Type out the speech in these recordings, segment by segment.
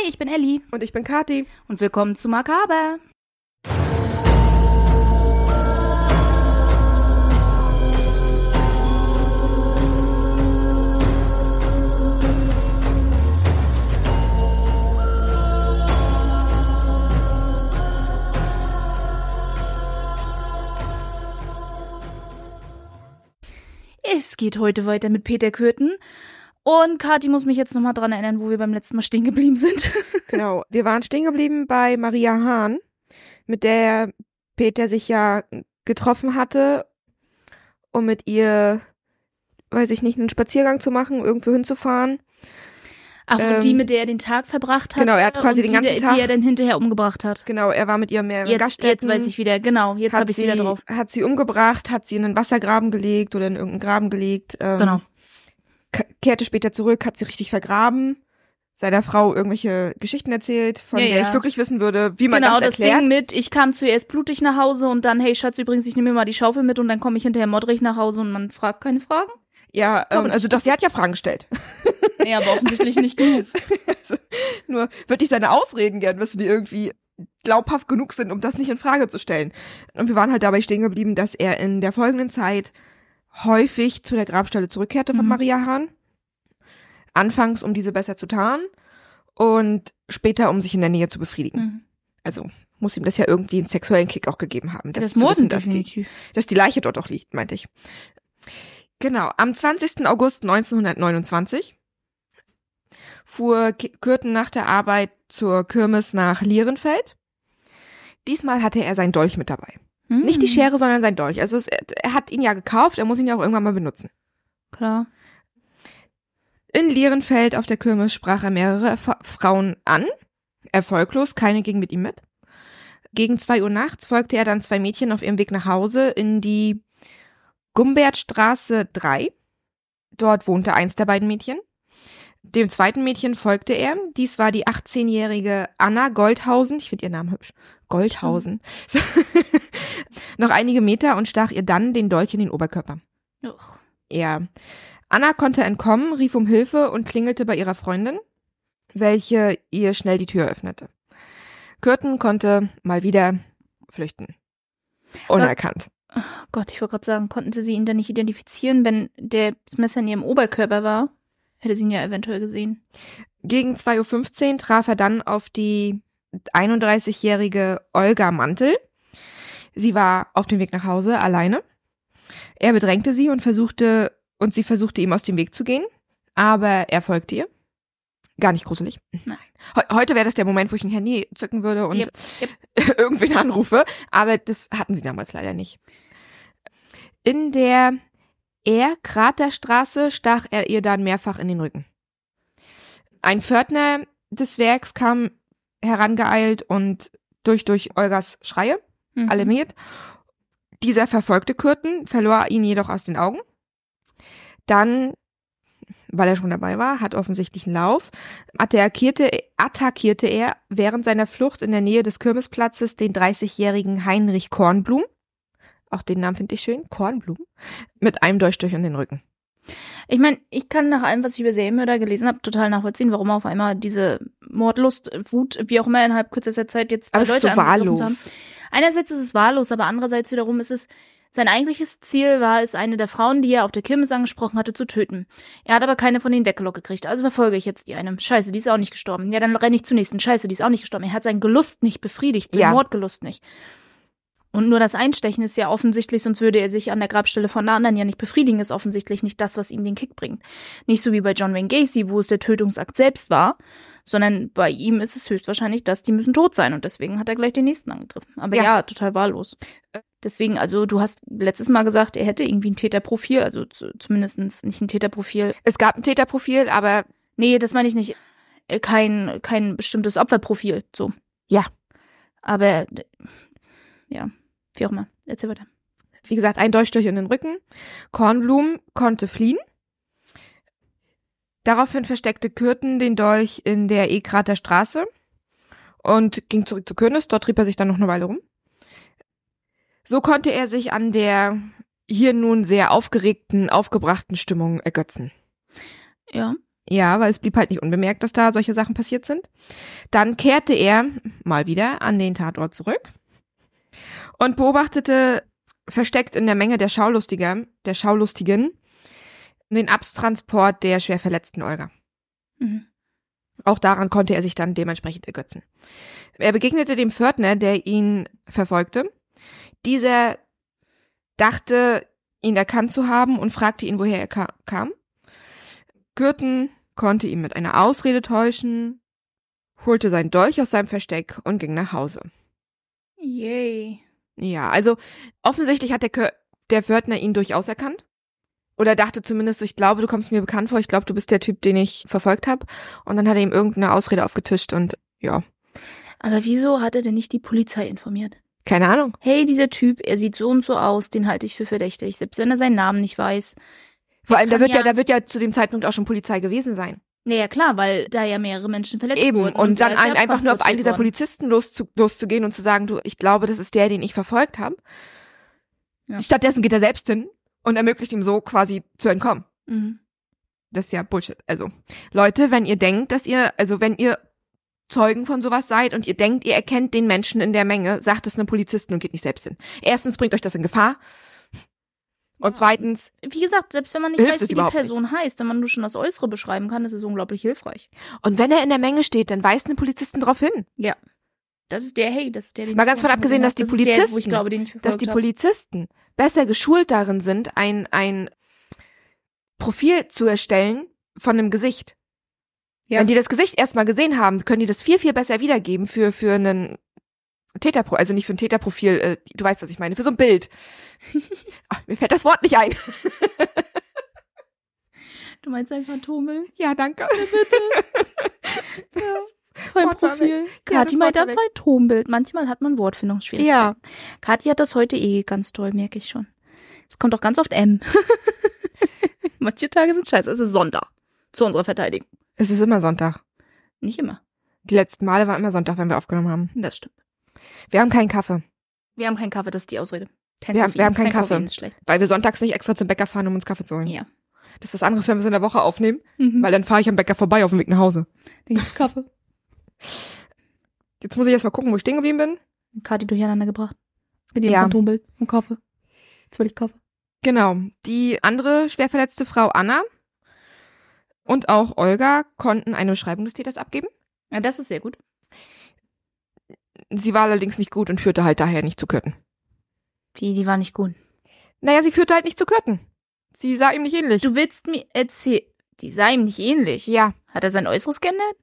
Hi, ich bin Elli Und ich bin Kati. und willkommen zu Makaber. Es geht heute weiter mit Peter Kürten. Und Kathi muss mich jetzt nochmal dran erinnern, wo wir beim letzten Mal stehen geblieben sind. Genau. Wir waren stehen geblieben bei Maria Hahn, mit der Peter sich ja getroffen hatte, um mit ihr, weiß ich nicht, einen Spaziergang zu machen, irgendwo hinzufahren. Ach, Ähm, die, mit der er den Tag verbracht hat. genau, er hat quasi und den die, ganzen der- Tag- Die er dann hinterher umgebracht hat. Genau, er war mit ihr mehrere Jetzt, Gaststätten. jetzt weiß ich wieder, genau, jetzt habe ich sie, wieder drauf. Hat sie umgebracht, hat sie in einen Wassergraben gelegt oder in irgendeinen Graben gelegt. Ähm, Genau. Kehrte später zurück, hat sie richtig vergraben. Seiner Frau irgendwelche Geschichten erzählt, von Ja, der ja. ich wirklich wissen würde, wie man Genau, das das erklärt. Ding mit, ich kam zuerst blutig nach Hause und dann, hey Schatz, übrigens, ich nehme mir mal die Schaufel mit und dann komme ich hinterher modrig nach Hause und man fragt keine Fragen. ja, ähm, also doch, sie hat ja Fragen gestellt. Ja, aber offensichtlich nicht genug. Also, nur würde ich seine Ausreden gern wissen, die irgendwie glaubhaft genug sind, um das nicht in Frage zu stellen. Und wir waren halt dabei stehen geblieben, dass er in der folgenden Zeit häufig zu der Grabstelle zurückkehrte von Mhm. Maria Hahn. Anfangs, um diese besser zu tarnen und später, um sich in der Nähe zu befriedigen. Mhm. Also muss ihm das ja irgendwie einen sexuellen Kick auch gegeben haben. Das, Das zu wissen, dass die, dass die Leiche dort auch liegt, meinte ich. Genau, am 20. August 1929 fuhr Kürten nach der Arbeit zur Kirmes nach Lierenfeld. Diesmal hatte er sein Dolch mit dabei. Mhm. Nicht die Schere, sondern sein Dolch. Also es, er hat ihn ja gekauft, er muss ihn ja auch irgendwann mal benutzen. Klar. In Lierenfeld auf der Kirmes sprach er mehrere Fa- Frauen an. Erfolglos, keine ging mit ihm mit. Gegen zwei Uhr nachts folgte er dann zwei Mädchen auf ihrem Weg nach Hause in die Gumbertstraße 3. Dort wohnte eins der beiden Mädchen. Dem zweiten Mädchen folgte er. Dies war die 18-jährige Anna Goldhausen. Ich finde ihren Namen hübsch. Goldhausen. So. Noch einige Meter und stach ihr dann den Dolch in den Oberkörper. Uch. Ja. Anna konnte entkommen, rief um Hilfe und klingelte bei ihrer Freundin, welche ihr schnell die Tür öffnete. Kürten konnte mal wieder flüchten. Unerkannt. Oh Gott, ich wollte gerade sagen, konnten sie ihn denn nicht identifizieren, wenn der das Messer in ihrem Oberkörper war? Hätte sie ihn ja eventuell gesehen. Gegen 2.15 Uhr traf er dann auf die 31-jährige Olga Mantel. Sie war auf dem Weg nach Hause alleine. Er bedrängte sie und versuchte, und sie versuchte ihm aus dem Weg zu gehen, aber er folgte ihr. Gar nicht gruselig. Nein. Heu- Heute wäre das der Moment, wo ich ein Handy zücken würde und Yep, irgendwen anrufe, aber das hatten sie damals leider nicht. In der R-Kraterstraße stach er ihr dann mehrfach in den Rücken. Ein Pförtner des Werks kam herangeeilt und durch, durch Olgas Schreie Mhm. alarmiert. Dieser verfolgte Kürten, verlor ihn jedoch aus den Augen. Dann, weil er schon dabei war, hat offensichtlich einen Lauf, attackierte, attackierte er während seiner Flucht in der Nähe des Kirmesplatzes den 30-jährigen Heinrich Kornblum. Auch den Namen finde ich schön, Kornblum, mit einem Dolchstich in den Rücken. Ich meine, ich kann nach allem, was ich über Serienmörder gelesen habe, total nachvollziehen, warum auf einmal diese Mordlust, Wut, wie auch immer, innerhalb kürzester Zeit jetzt Aber ist so wahllos. haben. Einerseits ist es wahllos, aber andererseits wiederum ist es, sein eigentliches Ziel war es, eine der Frauen, die er auf der Kirmes angesprochen hatte, zu töten. Er hat aber keine von denen weggelockt gekriegt, also verfolge ich jetzt die eine. Scheiße, die ist auch nicht gestorben. Ja, dann renne ich zur nächsten. Scheiße, die ist auch nicht gestorben. Er hat seinen Gelust nicht befriedigt, seinen Ja. Mordgelust nicht. Und nur das Einstechen ist ja offensichtlich, sonst würde er sich an der Grabstelle von der anderen ja nicht befriedigen, ist offensichtlich nicht das, was ihm den Kick bringt. Nicht so wie bei John Wayne Gacy, wo es der Tötungsakt selbst war, sondern bei ihm ist es höchstwahrscheinlich, dass die müssen tot sein und deswegen hat er gleich den nächsten angegriffen. Aber ja, Ja. total wahllos. Deswegen, also du hast letztes Mal gesagt, er hätte irgendwie ein Täterprofil, also zu, zumindest nicht ein Täterprofil. Es gab ein Täterprofil, aber Nee, das meine ich nicht. Äh, Kein, kein bestimmtes Opferprofil, so. Ja. Aber, ja, wie auch immer. Erzähl weiter. wie gesagt, ein Dolchstich in den Rücken. Kornblum konnte fliehen. Daraufhin versteckte Kürten den Dolch in der Ekrater Straße und ging zurück zu Königs. Dort trieb er sich dann noch eine Weile rum. So konnte er sich an der hier nun sehr aufgeregten, aufgebrachten Stimmung ergötzen. Ja. Ja, weil es blieb halt nicht unbemerkt, dass da solche Sachen passiert sind. Dann kehrte er mal wieder an den Tatort zurück und beobachtete versteckt in der Menge der Schaulustiger, der Schaulustigen, den Abtransport der schwer verletzten Olga. Mhm. Auch daran konnte er sich dann dementsprechend ergötzen. Er begegnete dem Pförtner, der ihn verfolgte. Dieser dachte, ihn erkannt zu haben und fragte ihn, woher er ka kam. Gürten konnte ihn mit einer Ausrede täuschen, holte sein Dolch aus seinem Versteck und ging nach Hause. Yay. Ja, also offensichtlich hat der, der Pförtner ihn durchaus erkannt. Oder dachte zumindest, so, ich glaube, du kommst mir bekannt vor, ich glaube, du bist der Typ, den ich verfolgt habe. Und dann hat er ihm irgendeine Ausrede aufgetischt und ja, Aber wieso hat er denn nicht die Polizei informiert? keine Ahnung. Hey, dieser Typ, er sieht so und so aus, den halte ich für verdächtig, selbst wenn er seinen Namen nicht weiß. Vor allem, da wird ja, ja- da wird ja zu dem Zeitpunkt auch schon Polizei gewesen sein. Naja, klar, weil da ja mehrere Menschen verletzt Eben. wurden. Und, dann da ist ein, einfach nur auf einen dieser worden. Polizisten loszu, loszugehen und zu sagen, du, ich glaube, das ist der, den ich verfolgt habe. Ja. Stattdessen geht er selbst hin und ermöglicht ihm so quasi zu entkommen. Mhm. Das ist ja Bullshit. Also, Leute, wenn ihr denkt, dass ihr, also wenn ihr Zeugen von sowas seid und ihr denkt, ihr erkennt den Menschen in der Menge, sagt es einem Polizisten und geht nicht selbst hin. Erstens bringt euch das in Gefahr. Und Ja. zweitens, Wie gesagt, selbst wenn man nicht weiß, wie die Person heißt, wenn man nur schon das Äußere beschreiben kann, ist es unglaublich hilfreich. und wenn er in der Menge steht, dann weist ein Polizisten darauf hin. Das ist der, hey, das ist der, den Mal ganz von abgesehen, dass die. Das ist der, wo ich Polizisten- glaube, den ich dass die. Polizisten besser geschult darin sind, ein, ein Profil zu erstellen von einem Gesicht. Ja. Wenn die das Gesicht erstmal gesehen haben, können die das viel, viel besser wiedergeben für, für einen Täterpro, also nicht für ein Täterprofil, äh, du weißt, was ich meine, für so ein Bild. Ach, mir fällt das Wort nicht ein. Du meinst ein Phantombild? Ja, danke. Ja. Voll war Profil. Ja, Kathi das meint Wort ein war. Phantombild. Manchmal hat man Wortfindungsschwierigkeiten. Ja. Kathi hat das heute eh ganz toll, merke ich schon. Es kommt auch ganz oft M. Manche Tage sind scheiße. Es ist Sonntag. Zu unserer Verteidigung. Es ist immer Sonntag. Nicht immer. Die letzten Male waren immer Sonntag, wenn wir aufgenommen haben. Das stimmt. Wir haben keinen Kaffee, Wir haben keinen Kaffee, das ist die Ausrede. Kein Wir haben- wir haben keinen Kein Kaffee. Schlecht. weil wir sonntags nicht extra zum Bäcker fahren, um uns Kaffee zu holen. Ja. Das ist was anderes, wenn wir es in der Woche aufnehmen, Mhm. weil dann fahre ich am Bäcker vorbei auf dem Weg nach Hause. Dann gibt's Kaffee. Jetzt muss ich erst mal gucken, wo ich stehen geblieben bin. Kathi durcheinander gebracht. Mit ihrem Ja. Phantombild und Kaffee. Jetzt will ich Kaffee. Genau. Die andere schwer verletzte Frau Anna und auch Olga konnten eine Beschreibung des Täters abgeben. Ja, das ist sehr gut. Sie war allerdings nicht gut und führte halt daher nicht zu Kürten. Die, die war nicht gut. Naja, sie führte halt nicht zu Kürten. Sie sah ihm nicht ähnlich. Du willst mir erzählen, die sah ihm nicht ähnlich. ja, Hat er sein Äußeres geändert?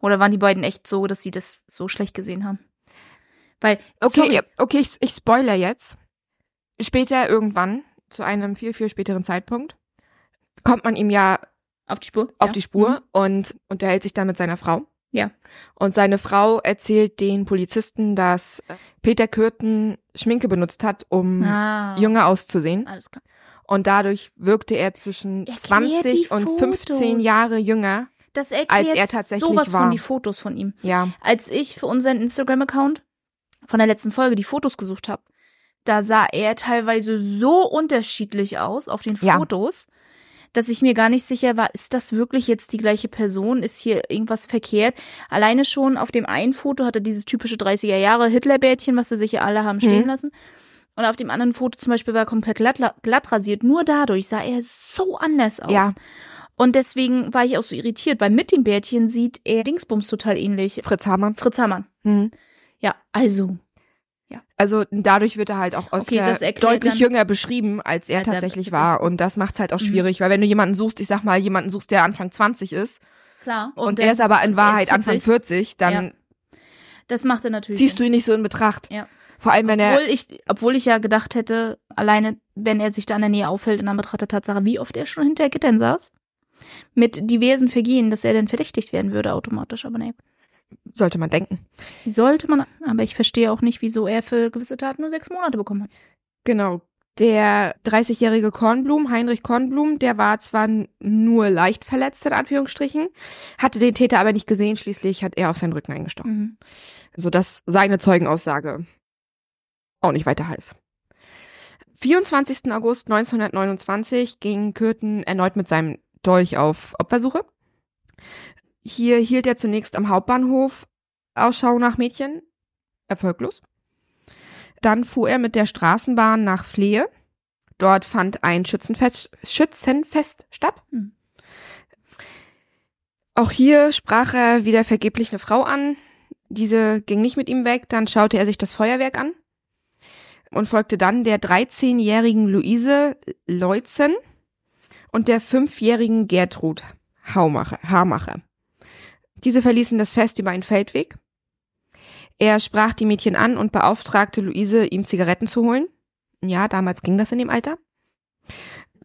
Oder waren die beiden echt so, dass sie das so schlecht gesehen haben? Weil, okay, sorry, okay, ich, ich spoiler jetzt. Später irgendwann, zu einem viel, viel späteren Zeitpunkt, kommt man ihm ja auf die Spur. auf ja. die Spur Mhm. und unterhält sich dann mit seiner Frau. Ja. Und seine Frau erzählt den Polizisten, dass äh, Peter Kürten Schminke benutzt hat, um Ah, jünger auszusehen. Alles klar. Und dadurch wirkte er zwischen Erklär 20 die und 15 Fotos. Jahre jünger. Das erklärt Als er tatsächlich sowas war. von die Fotos von ihm. Ja. Als ich für unseren Instagram-Account von der letzten Folge die Fotos gesucht habe, da sah er teilweise so unterschiedlich aus auf den Ja. Dass ich mir gar nicht sicher war, ist das wirklich jetzt die gleiche Person? Ist hier irgendwas verkehrt? Alleine schon auf dem einen Foto hatte dieses typische 30er Jahre Hitlerbärtchen, was sie sich ja alle haben stehen Mhm. lassen. Und auf dem anderen Foto zum Beispiel war er komplett glatt, glatt rasiert. Nur dadurch sah er so anders aus. Ja. Und deswegen war ich auch so irritiert, weil mit dem Bärtchen sieht er Dingsbums total ähnlich. Fritz Hamann. Fritz Hamann. Mhm. Ja, also. Also dadurch wird er halt auch Okay, öfter erklärt deutlich jünger beschrieben, als er Ja, tatsächlich war. Und das macht's halt auch Mhm. schwierig, weil wenn du jemanden suchst, ich sag mal, jemanden suchst, der Anfang 20 ist Klar. und, dann- er ist aber in und er Wahrheit Anfang 40, dann Das macht er natürlich. ziehst du ihn nicht so in Betracht. Ja. Vor allem, wenn er obwohl ich, obwohl ich ja gedacht hätte, alleine, wenn er sich da in der Nähe aufhält, in Anbetracht der Tatsache, wie oft er schon hinter Gittern saß, mit diversen Vergehen, dass er dann verdächtigt werden würde automatisch. Aber ne, sollte man denken. wie sollte man, aber ich verstehe auch nicht, wieso er für gewisse Taten nur sechs Monate bekommen hat. Genau. Der 30-jährige Kornblum, Heinrich Kornblum, der war zwar nur leicht verletzt, in Anführungsstrichen, hatte den Täter aber nicht gesehen, schließlich hat er auf seinen Rücken eingestochen. Mhm. Sodass seine Zeugenaussage auch nicht weiterhalf. 24. August 1929 ging Kürten erneut mit seinem Dolch auf Opfersuche. Hier hielt er zunächst am Hauptbahnhof Ausschau nach Mädchen, erfolglos. Dann fuhr er mit der Straßenbahn nach Flehe. Dort fand ein Schützenfest, Schützenfest statt. Hm. Auch hier sprach er wieder vergeblich eine Frau an. Diese ging nicht mit ihm weg. Dann schaute er sich das Feuerwerk an und folgte dann der 13-jährigen Luise Leutzen und der 5-jährigen Gertrud Haumacher, Haarmacher. Diese verließen das Fest über einen Feldweg. Er sprach die Mädchen an und beauftragte Luise, ihm Zigaretten zu holen. Ja, damals ging das in dem Alter.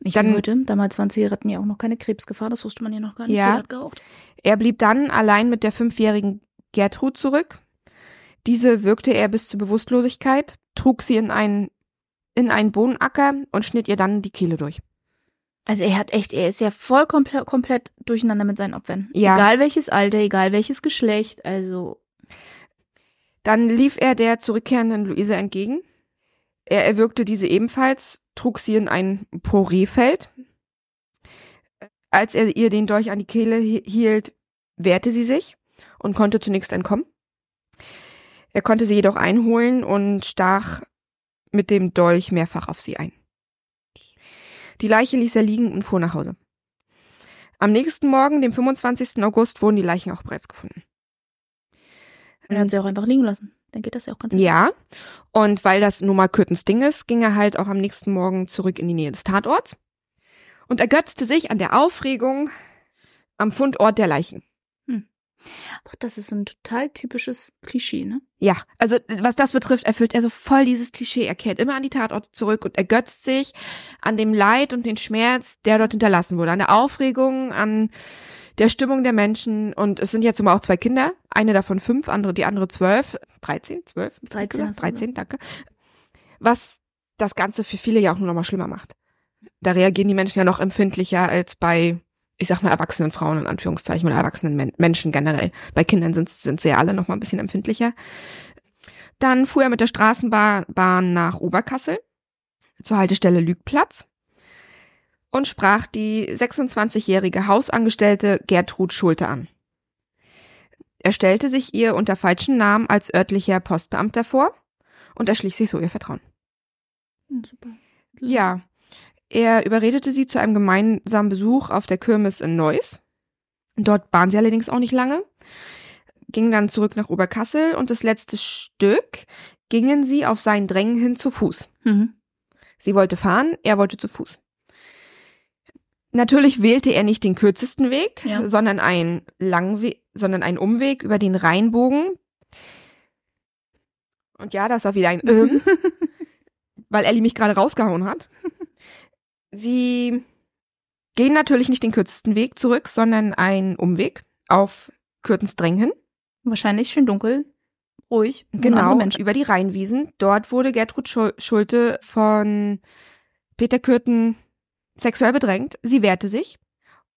Nicht Dann- heute. Damals waren Zigaretten ja auch noch keine Krebsgefahr, das wusste man ja noch gar nicht. Ja. Er blieb dann allein mit der fünfjährigen Gertrud zurück. Diese wirkte er bis zur Bewusstlosigkeit, trug sie in einen, in einen Bohnenacker und schnitt ihr dann die Kehle durch. Also er hat echt, er ist ja voll komplett, komplett durcheinander mit seinen Opfern. Ja. Egal welches Alter, egal welches Geschlecht, also Dann lief er der zurückkehrenden Luise entgegen. Er erwürgte diese ebenfalls, trug sie in ein Poréfeld. Als er ihr den Dolch an die Kehle hi- hielt, wehrte sie sich und konnte zunächst entkommen. Er konnte sie jedoch einholen und stach mit dem Dolch mehrfach auf sie ein. Die Leiche ließ er liegen und fuhr nach Hause. Am nächsten Morgen, dem 25. August, wurden die Leichen auch bereits gefunden. er hat sie auch einfach liegen lassen. Dann geht das ja auch ganz Ja, und weil das nun mal Kürtens Ding ist, ging er halt auch am nächsten Morgen zurück in die Nähe des Tatorts und ergötzte sich an der Aufregung am Fundort der Leichen. Ach, das ist so ein total typisches Klischee, ne? Ja, also was das betrifft, erfüllt er so voll dieses Klischee. Er kehrt immer an die Tatorte zurück und ergötzt sich an dem Leid und den Schmerz, der dort hinterlassen wurde, an der Aufregung, an der Stimmung der Menschen. Und es sind jetzt immer auch zwei Kinder, eine davon fünf, andere die andere zwölf, dreizehn, zwölf, 13 hast du 13, danke. Was das Ganze für viele ja auch nur noch mal schlimmer macht. Da reagieren die Menschen ja noch empfindlicher als bei, ich sag mal, erwachsenen Frauen in Anführungszeichen oder erwachsenen Men Menschen generell. Bei Kindern sind, sind sie ja alle noch mal ein bisschen empfindlicher. Dann fuhr er mit der Straßenbahn Bahn nach Oberkassel zur Haltestelle Lügplatz und sprach die 26-jährige Hausangestellte Gertrud Schulte an. Er stellte sich ihr unter falschen Namen als örtlicher Postbeamter vor und erschließt sich so ihr Vertrauen. Hm, super. Ja, er überredete sie zu einem gemeinsamen Besuch auf der Kirmes in Neuss. Dort waren sie allerdings auch nicht lange, gingen dann zurück nach Oberkassel und das letzte Stück gingen sie auf seinen Drängen hin zu Fuß. Mhm. Sie wollte fahren, er wollte zu Fuß. Natürlich wählte er nicht den kürzesten Weg, Ja. sondern einen langen Weg, sondern einen Umweg über den Rheinbogen. Und ja, das war wieder ein weil Ellie mich gerade rausgehauen hat. Sie gehen natürlich nicht den kürzesten Weg zurück, sondern einen Umweg auf Kürtens Dräng hin. Wahrscheinlich schön dunkel, ruhig. Genau, über die Rheinwiesen. Dort wurde Gertrud Schul- Schulte von Peter Kürten sexuell bedrängt. Sie wehrte sich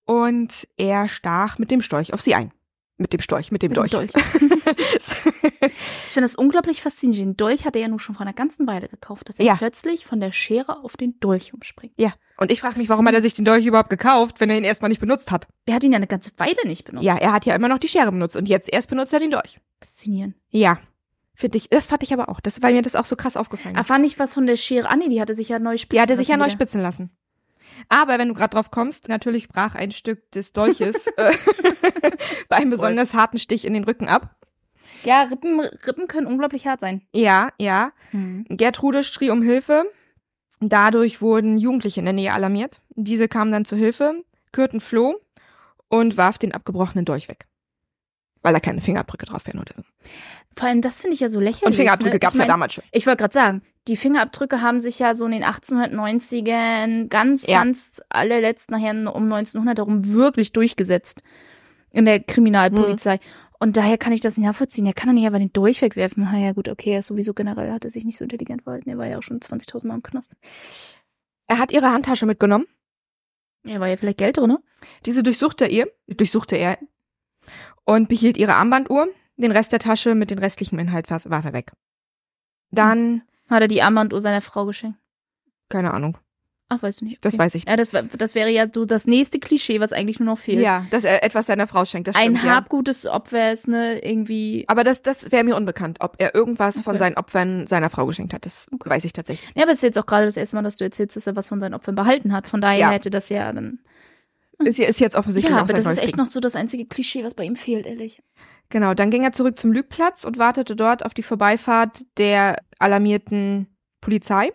und er stach mit dem Storch auf sie ein. Mit dem Storch, mit dem Mit dem Dolch. Ich finde das unglaublich faszinierend. Den Dolch hat er ja nun schon vor einer ganzen Weile gekauft, dass er Ja. plötzlich von der Schere auf den Dolch umspringt. ja, und ich frage mich, warum hat er sich den Dolch überhaupt gekauft, wenn er ihn erstmal nicht benutzt hat? Der hat ihn ja eine ganze Weile nicht benutzt. Ja, er hat ja immer noch die Schere benutzt und jetzt erst benutzt er den Dolch. Faszinierend. Ja, finde ich, das fand ich aber auch. Das, weil mir das auch so krass aufgefallen ist. Erfahren nicht was von der Schere. Ah, nee, die hatte sich ja neu spitzen Die hat er sich ja lassen neu spitzen lassen. Aber wenn du gerade drauf kommst, natürlich brach ein Stück des Dolches äh, bei einem besonders harten Stich in den Rücken ab. Ja, Rippen, Rippen können unglaublich hart sein. Ja, ja. Mhm. Gertrude schrie um Hilfe. Dadurch wurden Jugendliche in der Nähe alarmiert. Diese kamen dann zu Hilfe. Kürten floh und warf den abgebrochenen Dolch weg. Weil da keine Fingerabdrücke drauf wären oder so. Vor allem, das finde ich ja so lächerlich. Und Fingerabdrücke ne? ich mein, ja damals schon. Ich wollte gerade sagen, die Fingerabdrücke haben sich ja so in den 1890ern ganz, Ja. ganz allerletzt nachher um 1900 herum wirklich durchgesetzt in der Kriminalpolizei. Und daher kann ich das nicht nachvollziehen. Er kann doch nicht einfach den Dolch wegwerfen. Na ja, gut, okay, er ist sowieso generell, hat er sich nicht so intelligent verhalten. Er war ja auch schon 20.000 Mal im Knast. Er hat ihre Handtasche mitgenommen. Er war ja vielleicht Geld drin, ne? Diese durchsuchte er, durchsuchte er und behielt ihre Armbanduhr. Den Rest der Tasche mit den restlichen Inhalt warf er weg. Dann, Hat er die Armbanduhr seiner Frau geschenkt. keine Ahnung. Ach, weißt du nicht. Das okay. weiß ich. Ja, das, das wäre ja so das nächste Klischee, was eigentlich nur noch fehlt. Ja, dass er etwas seiner Frau schenkt. Das Ein stimmt, ja. Habgut des Opfers, ne, irgendwie. Aber das, das wäre mir unbekannt, ob er irgendwas von Okay. seinen Opfern seiner Frau geschenkt hat. Das weiß ich tatsächlich. Ja, aber es ist jetzt auch gerade das erste Mal, dass du erzählst, dass er was von seinen Opfern behalten hat. Von daher Ja. hätte das ja dann. Ist, ist jetzt offensichtlich ja, aber das ist echt Ding. noch so das einzige Klischee, was bei ihm fehlt, ehrlich. Genau, dann ging er zurück zum Lügplatz und wartete dort auf die Vorbeifahrt der alarmierten Polizei.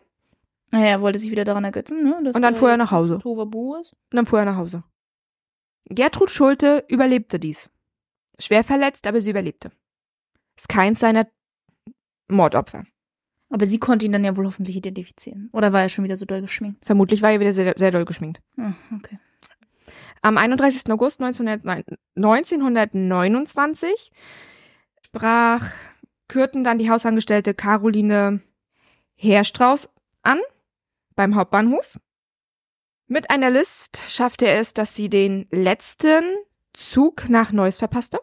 Naja, er wollte sich wieder daran ergötzen, ne? dass Und dann da fuhr er nach Hause. Tohuwabohu ist. Und dann fuhr er nach Hause. Gertrud Schulte überlebte dies. Schwer verletzt, aber sie überlebte. Ist keins seiner Mordopfer. Aber sie konnte ihn dann ja wohl hoffentlich identifizieren. Oder war er schon wieder so doll geschminkt? Vermutlich war er wieder sehr, sehr doll geschminkt. Ah, okay. Am 31. August 1909 1929 sprach Kürten dann die Hausangestellte Caroline Herstrauß an beim Hauptbahnhof. Mit einer List schaffte er es, dass sie den letzten Zug nach Neuss verpasste.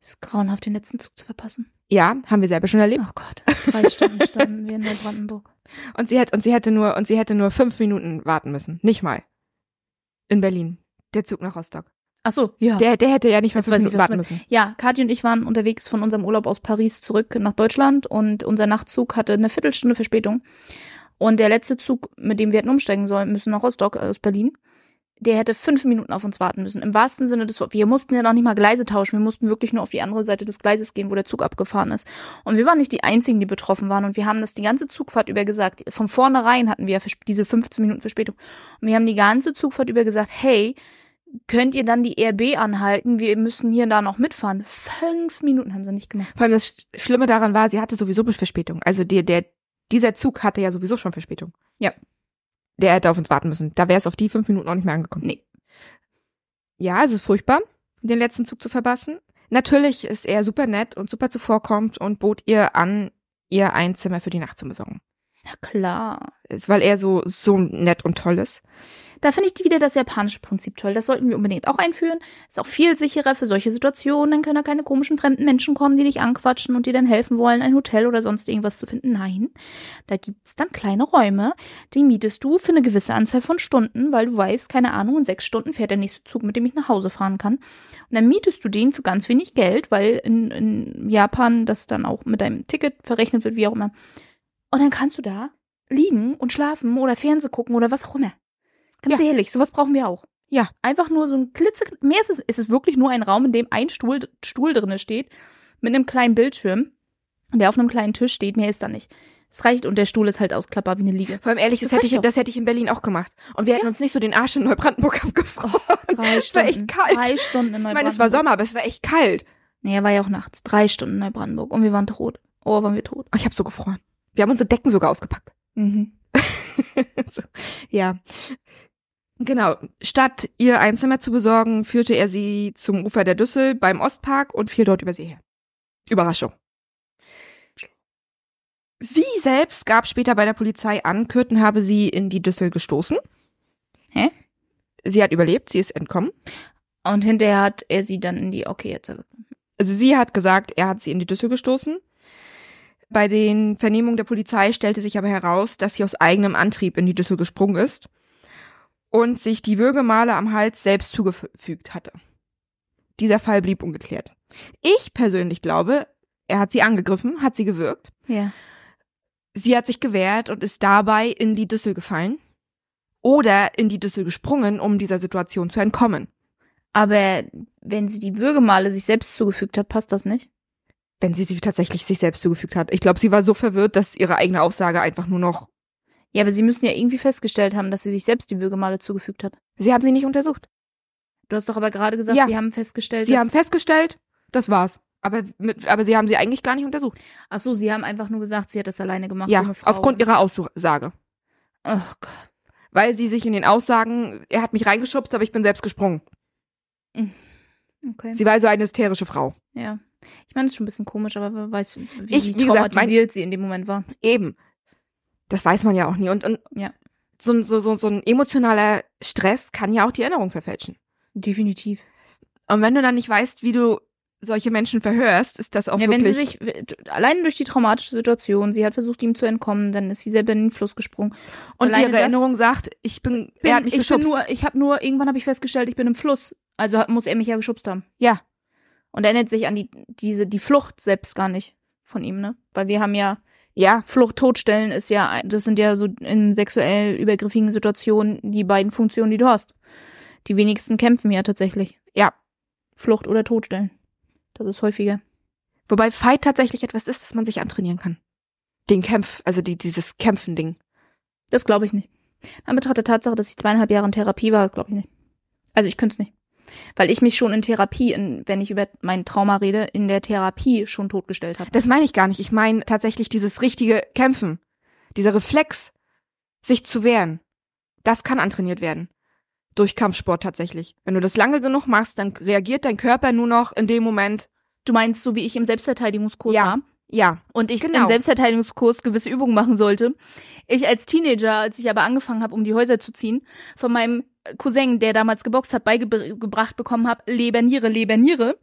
Es ist grauenhaft, den letzten Zug zu verpassen. Ja, haben wir selber schon erlebt. Oh Gott, drei Stunden standen wir in Neubrandenburg. Und sie hätte, und sie hätte nur, und sie hätte nur fünf Minuten warten müssen. Nicht mal. In Berlin. Der Zug nach Rostock. Ach so, ja. Der, der hätte ja nicht mal fünf Minuten warten müssen. Ja, Kathi und ich waren unterwegs von unserem Urlaub aus Paris zurück nach Deutschland und unser Nachtzug hatte eine Viertelstunde Verspätung. Und der letzte Zug, mit dem wir hätten umsteigen sollen, müssen nach Rostock aus Berlin, der hätte fünf Minuten auf uns warten müssen. Im wahrsten Sinne des Wortes. Wir mussten ja noch nicht mal Gleise tauschen. Wir mussten wirklich nur auf die andere Seite des Gleises gehen, wo der Zug abgefahren ist. Und wir waren nicht die Einzigen, die betroffen waren. Und wir haben das die ganze Zugfahrt über gesagt. Von vornherein hatten wir ja diese 15 Minuten Verspätung. Und wir haben die ganze Zugfahrt über gesagt, hey, könnt ihr dann die RB anhalten? Wir müssen hier und da noch mitfahren. Fünf Minuten haben sie nicht gemacht. Vor allem das Sch- Schlimme daran war, sie hatte sowieso Verspätung. Also der, der, dieser Zug hatte ja sowieso schon Verspätung. Ja. Der hätte auf uns warten müssen. Da wäre es auf die fünf Minuten auch nicht mehr angekommen. Nee. Ja, es ist furchtbar, den letzten Zug zu verpassen. Natürlich ist er super nett und super zuvorkommt und bot ihr an, ihr ein Zimmer für die Nacht zu besorgen. Na klar. Weil er so, so nett und toll ist. Da finde ich wieder das japanische Prinzip toll. Das sollten wir unbedingt auch einführen. Ist auch viel sicherer für solche Situationen. Dann können da keine komischen fremden Menschen kommen, die dich anquatschen und dir dann helfen wollen, ein Hotel oder sonst irgendwas zu finden. Nein, da gibt's dann kleine Räume, die mietest du für eine gewisse Anzahl von Stunden, weil du weißt, keine Ahnung, in sechs Stunden fährt der nächste Zug, mit dem ich nach Hause fahren kann. Und dann mietest du den für ganz wenig Geld, weil in, in Japan das dann auch mit deinem Ticket verrechnet wird, wie auch immer. Und dann kannst du da liegen und schlafen oder Fernseh gucken oder was auch immer. Ganz Ja. ehrlich, sowas brauchen wir auch. Ja. Einfach nur so ein klitze, mehr ist es, ist es wirklich nur ein Raum, in dem ein Stuhl, Stuhl drinne steht, mit einem kleinen Bildschirm, der auf einem kleinen Tisch steht, mehr ist da nicht. Es reicht und der Stuhl ist halt ausklappbar wie eine Liege. Vor allem ehrlich, das, Das hätte ich, doch. das hätte ich in Berlin auch gemacht. Und wir hätten uns nicht so den Arsch in Neubrandenburg abgefroren. Drei Es war Stunden. echt kalt. Drei Stunden in Ich Neubrandenburg. meine, es war Sommer, aber es war echt kalt. Nee, war ja auch nachts. Drei Stunden in Neubrandenburg und wir waren tot. Oh, waren wir tot. Oh, ich habe so gefroren. Wir haben unsere Decken sogar ausgepackt. Mhm. so, ja. Genau. Statt ihr ein Zimmer zu besorgen, führte er sie zum Ufer der Düssel beim Ostpark und fiel dort über sie her. Überraschung. Sie selbst gab später bei der Polizei an, Kürten habe sie in die Düssel gestoßen. Hä? Sie hat überlebt, sie ist entkommen. Und hinterher hat er sie dann in die, okay, jetzt. Also sie hat gesagt, er hat sie in die Düssel gestoßen. Bei den Vernehmungen der Polizei stellte sich aber heraus, dass sie aus eigenem Antrieb in die Düssel gesprungen ist und sich die Würgemale am Hals selbst zugefügt hatte. Dieser Fall blieb ungeklärt. Ich persönlich glaube, er hat sie angegriffen, hat sie gewürgt. Ja. Sie hat sich gewehrt und ist dabei in die Düssel gefallen oder in die Düssel gesprungen, um dieser Situation zu entkommen. Aber wenn sie die Würgemale sich selbst zugefügt hat, passt das nicht? Wenn sie sie tatsächlich sich selbst zugefügt hat. Ich glaube, sie war so verwirrt, dass ihre eigene Aussage einfach nur noch. Ja, aber sie müssen ja irgendwie festgestellt haben, dass sie sich selbst die Würgemale zugefügt hat. Sie haben sie nicht untersucht. Du hast doch aber gerade gesagt, Ja. sie haben festgestellt, Sie dass haben festgestellt, das war's. Aber, mit, aber sie haben sie eigentlich gar nicht untersucht. Ach so, sie haben einfach nur gesagt, sie hat das alleine gemacht. ja, dumme Frau. aufgrund ihrer Aussage. Oh Gott. Weil sie sich in den Aussagen, er hat mich reingeschubst, aber ich bin selbst gesprungen. Okay. Sie war also eine hysterische Frau. ja. Ich meine, es ist schon ein bisschen komisch, aber wer weiß, wie, Ich- wie wie gesagt, mein- traumatisiert sie in dem Moment war. Eben. Das weiß man ja auch nie. Und, und Ja. so, ein- so, so, so ein emotionaler Stress kann ja auch die Erinnerung verfälschen. Definitiv. Und wenn du dann nicht weißt, wie du solche Menschen verhörst, ist das auch ja, wirklich. wenn sie sich, allein durch die traumatische Situation, sie hat versucht, ihm zu entkommen, dann ist sie selber in den Fluss gesprungen. und alleine ihre Erinnerung sagt, ich bin, Bin, er hat mich ich bin geschubst. nur, ich habe nur, irgendwann habe ich festgestellt, ich bin im Fluss. Also muss er mich ja geschubst haben. ja, Und erinnert sich an die, diese, die Flucht selbst gar nicht von ihm, ne? Weil wir haben ja, ja, Flucht, Totstellen ist ja, das sind ja so in sexuell übergriffigen Situationen die beiden Funktionen, die du hast. Die wenigsten kämpfen ja tatsächlich. ja. Flucht oder Totstellen. Das ist häufiger. Wobei Fight tatsächlich etwas ist, das man sich antrainieren kann. Den Kämpf, also die, dieses Kämpfen-Ding. Das glaube ich nicht. An Betracht der Tatsache, dass ich zweieinhalb Jahre in Therapie war, glaube ich nicht. Also ich könnte es nicht. Weil ich mich schon in Therapie, in, wenn ich über mein Trauma rede, in der Therapie schon totgestellt habe. Das meine ich gar nicht. Ich meine tatsächlich dieses richtige Kämpfen. Dieser Reflex, sich zu wehren. Das kann antrainiert werden. Durch Kampfsport tatsächlich. Wenn du das lange genug machst, dann reagiert dein Körper nur noch in dem Moment. Du meinst, so wie ich im Selbstverteidigungskurs Ja. war Ja, und ich Genau. im Selbstverteidigungskurs gewisse Übungen machen sollte. Ich als Teenager, als ich aber angefangen habe, um die Häuser zu ziehen, von meinem Cousin, der damals geboxt hat, beigebracht bekommen habe, Leber, Niere, Leber, Niere.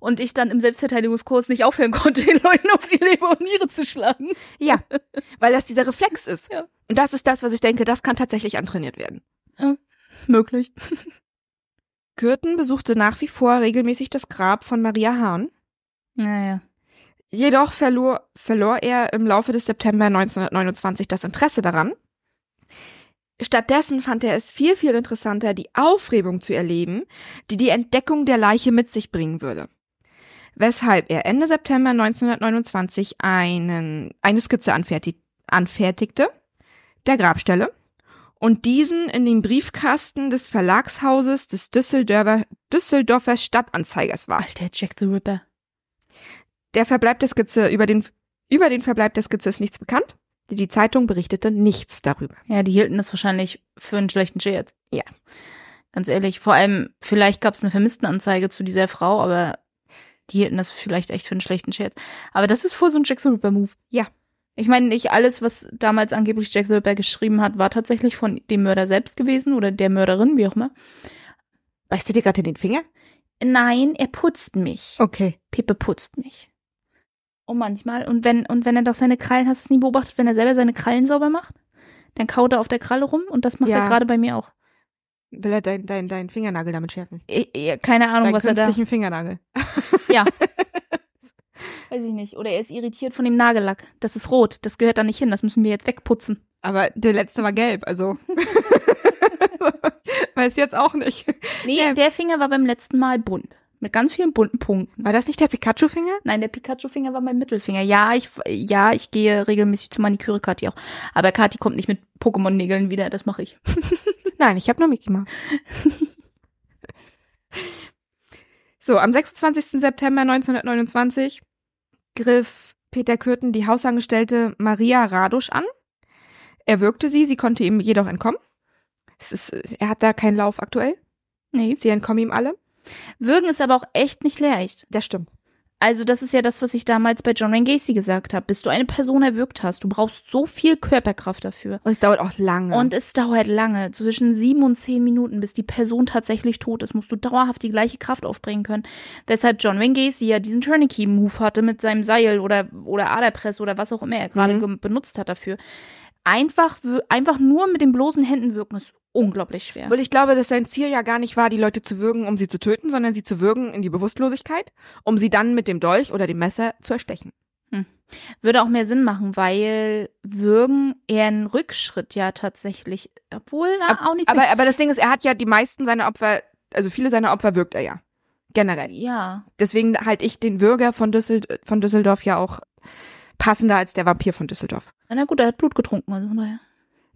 Und ich dann im Selbstverteidigungskurs nicht aufhören konnte, den Leuten auf die Leber und Niere zu schlagen. ja. Weil das dieser Reflex ist. Ja. Und das ist das, was ich denke, das kann tatsächlich antrainiert werden. Möglich. Kürten besuchte nach wie vor regelmäßig das Grab von Maria Hahn. Naja. Jedoch verlor, verlor er im Laufe des September 1929 das Interesse daran. Stattdessen fand er es viel, viel interessanter, die Aufregung zu erleben, die die Entdeckung der Leiche mit sich bringen würde. Weshalb er Ende September 1929 einen, eine Skizze anfertig, anfertigte, der Grabstelle, und diesen in den Briefkasten des Verlagshauses des Düsseldorfer, Düsseldorfer Stadtanzeigers warf. Alter, Jack the Ripper. Der Verbleib der Skizze, über den, über den Verbleib der Skizze ist nichts bekannt. Die Zeitung berichtete nichts darüber. Ja, die hielten das wahrscheinlich für einen schlechten Scherz. Ja. Ganz ehrlich. Vor allem, vielleicht gab es eine Vermisstenanzeige zu dieser Frau, aber die hielten das vielleicht echt für einen schlechten Scherz. Aber das ist voll so ein Jack the Ripper-Move. Ja. Ich meine, nicht alles, was damals angeblich Jack the Ripper geschrieben hat, war tatsächlich von dem Mörder selbst gewesen oder der Mörderin, wie auch immer. Weißt du dir gerade in den Finger? Nein, er putzt mich. Okay. Pepe putzt mich. Und manchmal. Und wenn, und wenn er doch seine Krallen, hast du es nie beobachtet, wenn er selber seine Krallen sauber macht? Dann kaut er auf der Kralle rum und das macht Ja. er gerade bei mir auch. Will er deinen dein, dein Fingernagel damit schärfen? Ich, ich, keine Ahnung, Deinen was er da. künstlichen Fingernagel. Ja. Weiß ich nicht. Oder er ist irritiert von dem Nagellack. Das ist rot. Das gehört da nicht hin. Das müssen wir jetzt wegputzen. Aber der letzte war gelb, also. Weiß jetzt auch nicht. Nee, der Finger war beim letzten Mal bunt. Mit ganz vielen bunten Punkten. War das nicht der Pikachu-Finger? Nein, der Pikachu-Finger war mein Mittelfinger. Ja, ich, ja, ich gehe regelmäßig zu Maniküre Kati auch. Aber Kati kommt nicht mit Pokémon-Nägeln wieder. Das mache ich. Nein, ich habe nur Mickey Mouse. so, am 26. September 1929 griff Peter Kürten die Hausangestellte Maria Radusch an. Er wirkte sie, sie konnte ihm jedoch entkommen. Ist, er hat da keinen Lauf aktuell. Nee. Sie entkommen ihm alle. Würgen ist aber auch echt nicht leicht. Das stimmt. Also das ist ja das, was ich damals bei John Wayne Gacy gesagt habe. Bis du eine Person erwürgt hast, du brauchst so viel Körperkraft dafür. Und es dauert auch lange. Und es dauert lange, zwischen sieben und zehn Minuten, bis die Person tatsächlich tot ist, musst du dauerhaft die gleiche Kraft aufbringen können. Deshalb John Wayne Gacy ja diesen Tourniquet-Move hatte mit seinem Seil oder, oder Aderpress oder was auch immer er gerade Mhm. benutzt hat dafür. Einfach, einfach nur mit den bloßen Händen wirken ist unglaublich schwer. Weil ich glaube, dass sein Ziel ja gar nicht war, die Leute zu würgen, um sie zu töten, sondern sie zu würgen in die Bewusstlosigkeit, um sie dann mit dem Dolch oder dem Messer zu erstechen. Würde auch mehr Sinn machen, weil Würgen eher ein Rückschritt ja tatsächlich, obwohl na, auch nicht Aber, aber das Ding ist, er hat ja die meisten seiner Opfer, also viele seiner Opfer wirkt er ja. Generell. ja, Deswegen halte ich den Würger von, Düssel von Düsseldorf ja auch passender als der Vampir von Düsseldorf. na gut, er hat Blut getrunken, also von daher.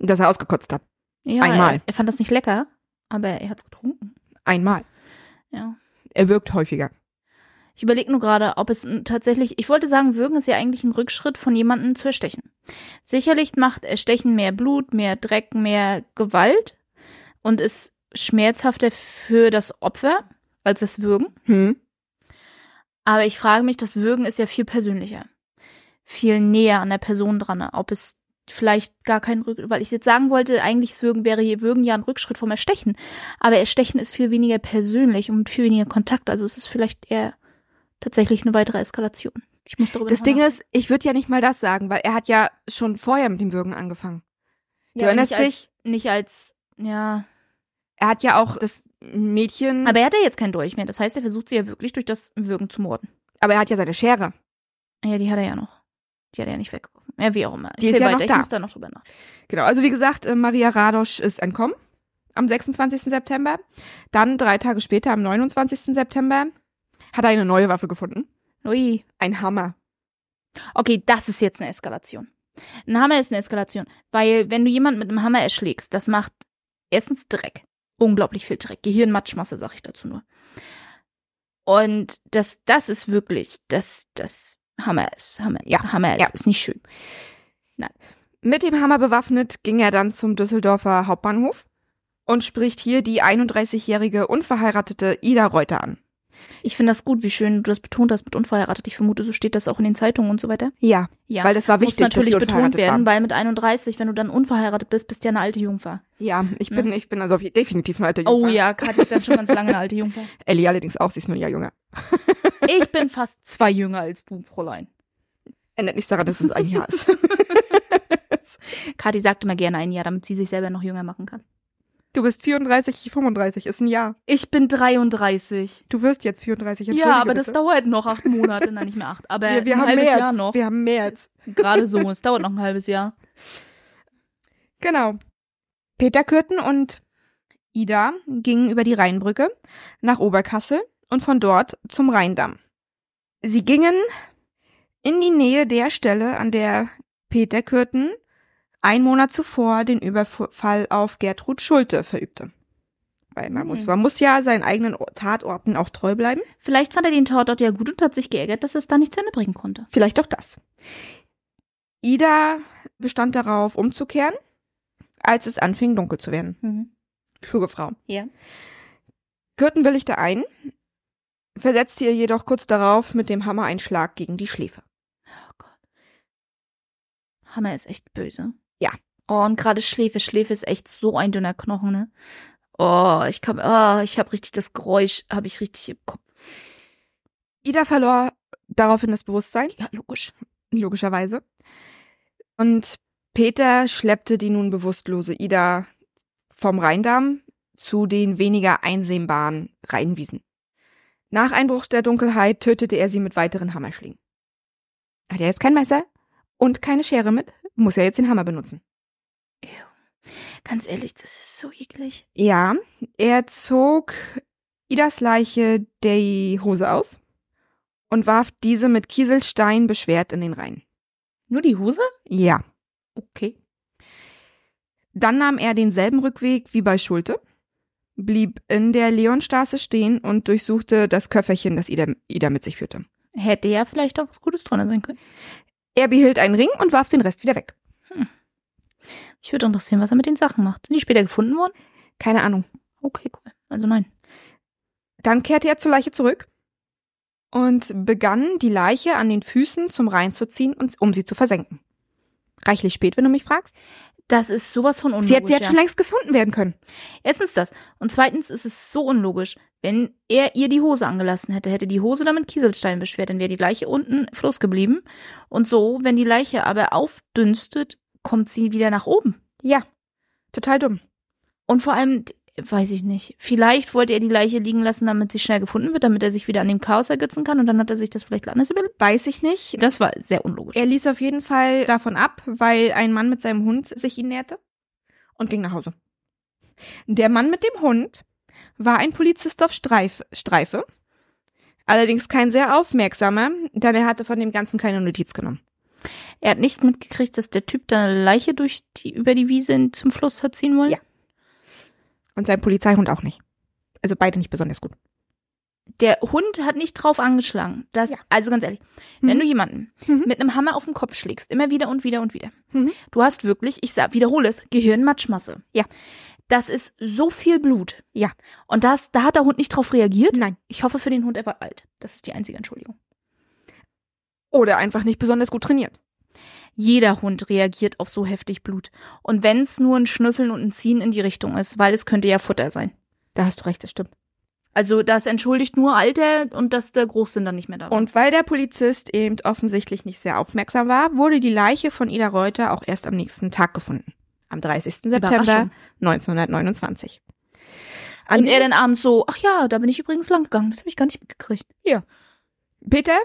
Dass er ausgekotzt hat. Ja, Einmal. Er, er fand das nicht lecker, aber er hat's getrunken. Einmal. Ja. Er wirkt häufiger. Ich überlege nur gerade, ob es tatsächlich, ich wollte sagen, Würgen ist ja eigentlich ein Rückschritt von jemandem zu erstechen. Sicherlich macht Erstechen mehr Blut, mehr Dreck, mehr Gewalt und ist schmerzhafter für das Opfer als das Würgen. Hm. Aber ich frage mich, das Würgen ist ja viel persönlicher. Viel näher an der Person dran, ob es vielleicht gar kein Rückschritt, weil ich jetzt sagen wollte, eigentlich ist Würgen wäre hier Würgen ja ein Rückschritt vom Erstechen. Aber Erstechen ist viel weniger persönlich und viel weniger Kontakt. Also es ist vielleicht eher tatsächlich eine weitere Eskalation. Ich muss darüber Das Ding ist, ich würde ja nicht mal das sagen, weil er hat ja schon vorher mit dem Würgen angefangen. Du ja, aber erinnerst nicht als, nicht als, ja. Er hat ja auch das Mädchen, aber, Aber er hat ja jetzt keinen Dolch mehr. Das heißt, er versucht sie ja wirklich durch das Würgen zu morden. er hat ja seine Schere. Ja, die hat er ja noch. Die hat er ja nicht weggeworfen. Ja, wie auch immer. Die ist Erzähl ja weiter, noch ich da. muss da noch drüber nach. Genau, also wie gesagt, äh, Maria Radosch ist entkommen am 26. September. Dann drei Tage später, am 29. September, hat er eine neue Waffe gefunden. Ui. Ein Hammer. Okay, das ist jetzt eine Eskalation. Ein Hammer ist eine Eskalation. Weil, wenn du jemanden mit einem Hammer erschlägst, das macht erstens Dreck. Unglaublich viel Dreck. Gehirnmatschmasse, sag ich dazu nur. Und das, das ist wirklich, das, das Hammer ist. Hammer, Ja, Hammer ist, ja. ist nicht schön. Mit dem Hammer bewaffnet ging er dann zum Düsseldorfer Hauptbahnhof und spricht hier die 31-jährige unverheiratete Ida Reuter an. Ich finde das gut, wie schön du das betont hast mit unverheiratet. Ich vermute, so steht das auch in den Zeitungen und so weiter. Ja, Ja. weil das war Muss wichtig, dass natürlich sie betont werden, war. weil mit 31, wenn du dann unverheiratet bist, bist du ja eine alte Jungfer. Ja, ich Ne? bin, ich bin also definitiv eine alte Oh Jungfer. ja, Kathi ist dann schon ganz lange eine alte Jungfer. Ellie allerdings auch, sie ist nur ein Jahr jünger. Ich bin fast zwei jünger als du, Fräulein. Ändert nichts daran, dass es ein Jahr ist. Kathi sagt immer gerne ein Jahr, damit sie sich selber noch jünger machen kann. Du bist 34, ich 35, ist ein Jahr. Ich bin 33. Du wirst jetzt 34, Ja, aber das bitte. dauert noch acht Monate. Nein, nicht mehr acht. Aber wir, wir ein haben halbes März. Jahr noch. Wir haben März. Gerade so. Es dauert noch ein halbes Jahr. Genau. Peter Kürten und Ida gingen über die Rheinbrücke nach Oberkassel und von dort zum Rheindamm. Sie gingen in die Nähe der Stelle, an der Peter Kürten ein Monat zuvor den Überfall auf Gertrud Schulte verübte. Weil man, Hm. muss, man muss ja seinen eigenen Or- Tatorten auch treu bleiben. Vielleicht fand er den Tatort ja gut und hat sich geärgert, dass er es da nicht zu Ende bringen konnte. Vielleicht auch das. Ida bestand darauf, umzukehren, als es anfing, dunkel zu werden. Mhm. Kluge Frau. Ja. Kürten willigte ein, versetzte ihr jedoch kurz darauf mit dem Hammer einen Schlag gegen die Schläfe. Oh Gott. Hammer ist echt böse. Ja. Oh, und gerade Schläfe. Schläfe ist echt so ein dünner Knochen, ne? Oh, ich kann, oh, ich habe richtig das Geräusch, habe ich richtig im Kopf. Ida verlor daraufhin das Bewusstsein, Ja, logisch. logischerweise. Und Peter schleppte die nun bewusstlose Ida vom Rheindamm zu den weniger einsehbaren Rheinwiesen. Nach Einbruch der Dunkelheit tötete er sie mit weiteren Hammerschlägen. Hat er jetzt kein Messer und keine Schere mit, muss er jetzt den Hammer benutzen. Ganz ehrlich, das ist so eklig. Ja, er zog Idas Leiche die Hose aus und warf diese mit Kieselstein beschwert in den Rhein. Nur die Hose? Ja. Okay. Dann nahm er denselben Rückweg wie bei Schulte, blieb in der Leonstraße stehen und durchsuchte das Köfferchen, das Ida, Ida mit sich führte. Hätte ja vielleicht auch was Gutes drin sein können. Er behielt einen Ring und warf den Rest wieder weg. Ich würde interessieren, was er mit den Sachen macht. Sind die später gefunden worden? Keine Ahnung. Okay, cool. Also nein. Dann kehrte er zur Leiche zurück und begann, die Leiche an den Füßen zum Rhein zu ziehen, und, um sie zu versenken. Reichlich spät, wenn du mich fragst. Das ist sowas von unlogisch. Sie hätte, sie hätte ja. schon längst gefunden werden können. Erstens das. Und zweitens ist es so unlogisch. Wenn er ihr die Hose angelassen hätte, hätte die Hose damit Kieselstein beschwert, dann wäre die Leiche unten im Fluss geblieben. Und so, wenn die Leiche aber aufdünstet, kommt sie wieder nach oben. Ja, total dumm. Und vor allem, weiß ich nicht, vielleicht wollte er die Leiche liegen lassen, damit sie schnell gefunden wird, damit er sich wieder an dem Chaos ergötzen kann und dann hat er sich das vielleicht anders überlegt. Weiß ich nicht. Das war sehr unlogisch. Er ließ auf jeden Fall davon ab, weil ein Mann mit seinem Hund sich ihn näherte und ging nach Hause. Der Mann mit dem Hund war ein Polizist auf Streif, Streife. Allerdings kein sehr aufmerksamer, denn er hatte von dem Ganzen keine Notiz genommen. Er hat nicht mitgekriegt, dass der Typ da eine Leiche durch die, über die Wiese zum Fluss hat ziehen wollen? Ja. Und sein Polizeihund auch nicht. Also beide nicht besonders gut. Der Hund hat nicht drauf angeschlagen. Das, Ja. Also ganz ehrlich, wenn Mhm. du jemanden Mhm. mit einem Hammer auf den Kopf schlägst, immer wieder und wieder und wieder, Mhm. du hast wirklich, ich sag, wiederhole es, Gehirnmatschmasse. Ja. Das ist so viel Blut. Ja. Und das, da hat der Hund nicht drauf reagiert. Nein. Ich hoffe für den Hund, er war alt. Das ist die einzige Entschuldigung. Oder einfach nicht besonders gut trainiert. Jeder Hund reagiert auf so heftig Blut. Und wenn es nur ein Schnüffeln und ein Ziehen in die Richtung ist, weil es könnte ja Futter sein. Da hast du recht, das stimmt. Also das entschuldigt nur Alter und dass der Großsinn dann nicht mehr da war. Und weil der Polizist eben offensichtlich nicht sehr aufmerksam war, wurde die Leiche von Ida Reuter auch erst am nächsten Tag gefunden. Am 30. September Überraschung. 1929. An und er dann abends so, ach ja, da bin ich übrigens lang gegangen, das habe ich gar nicht mitgekriegt. Peter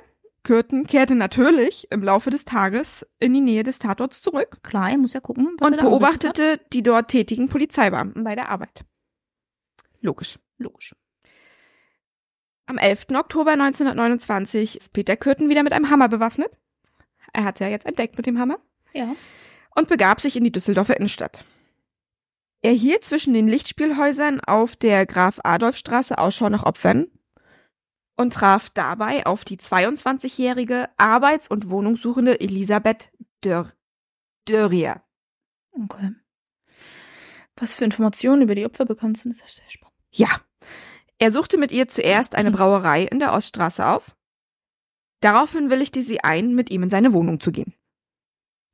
Kürten kehrte natürlich im Laufe des Tages in die Nähe des Tatorts zurück Klar, er muss ja gucken, was und er da beobachtete die dort tätigen Polizeibeamten bei der Arbeit. Logisch. Logisch. Am 11. Oktober 1929 ist Peter Kürten wieder mit einem Hammer bewaffnet. Er hat ja jetzt entdeckt mit dem Hammer. Ja. Und begab sich in die Düsseldorfer Innenstadt. Er hielt zwischen den Lichtspielhäusern auf der Graf-Adolf-Straße Ausschau nach Opfern und traf dabei auf die 22-jährige Arbeits- und Wohnungssuchende Elisabeth Dörr Dörrier. Okay. Was für Informationen über die Opfer bekannt sind, ist sehr spannend. Ja, er suchte mit ihr zuerst eine Brauerei in der Oststraße auf. Daraufhin willigte sie ein, mit ihm in seine Wohnung zu gehen.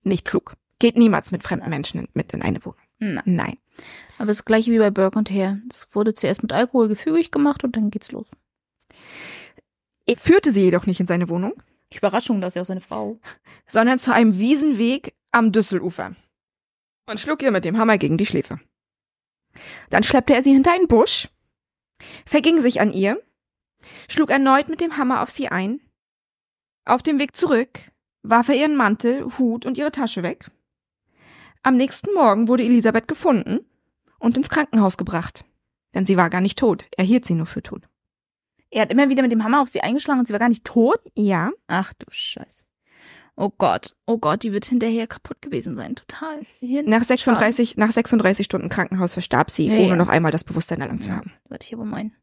Nicht klug. Geht niemals mit fremden Menschen mit in eine Wohnung. Nein. Nein. Aber es ist gleich wie bei Burke und Hare. Es wurde zuerst mit Alkohol gefügig gemacht und dann geht's los. Er führte sie jedoch nicht in seine Wohnung, Überraschung, dass er auch seine Frau. sondern zu einem Wiesenweg am Düsselufer und schlug ihr mit dem Hammer gegen die Schläfe. Dann schleppte er sie hinter einen Busch, verging sich an ihr, schlug erneut mit dem Hammer auf sie ein. Auf dem Weg zurück warf er ihren Mantel, Hut und ihre Tasche weg. Am nächsten Morgen wurde Elisabeth gefunden und ins Krankenhaus gebracht. Denn sie war gar nicht tot, er hielt sie nur für tot. Er hat immer wieder mit dem Hammer auf sie eingeschlagen und sie war gar nicht tot. Ja, Ach du Scheiße. Oh Gott, oh Gott, die wird hinterher kaputt gewesen sein. Total. Nach 36, nach 36 Stunden Krankenhaus verstarb sie, Ja, ohne ja. noch einmal das Bewusstsein erlangt zu Ja, haben. Würde ich aber meinen.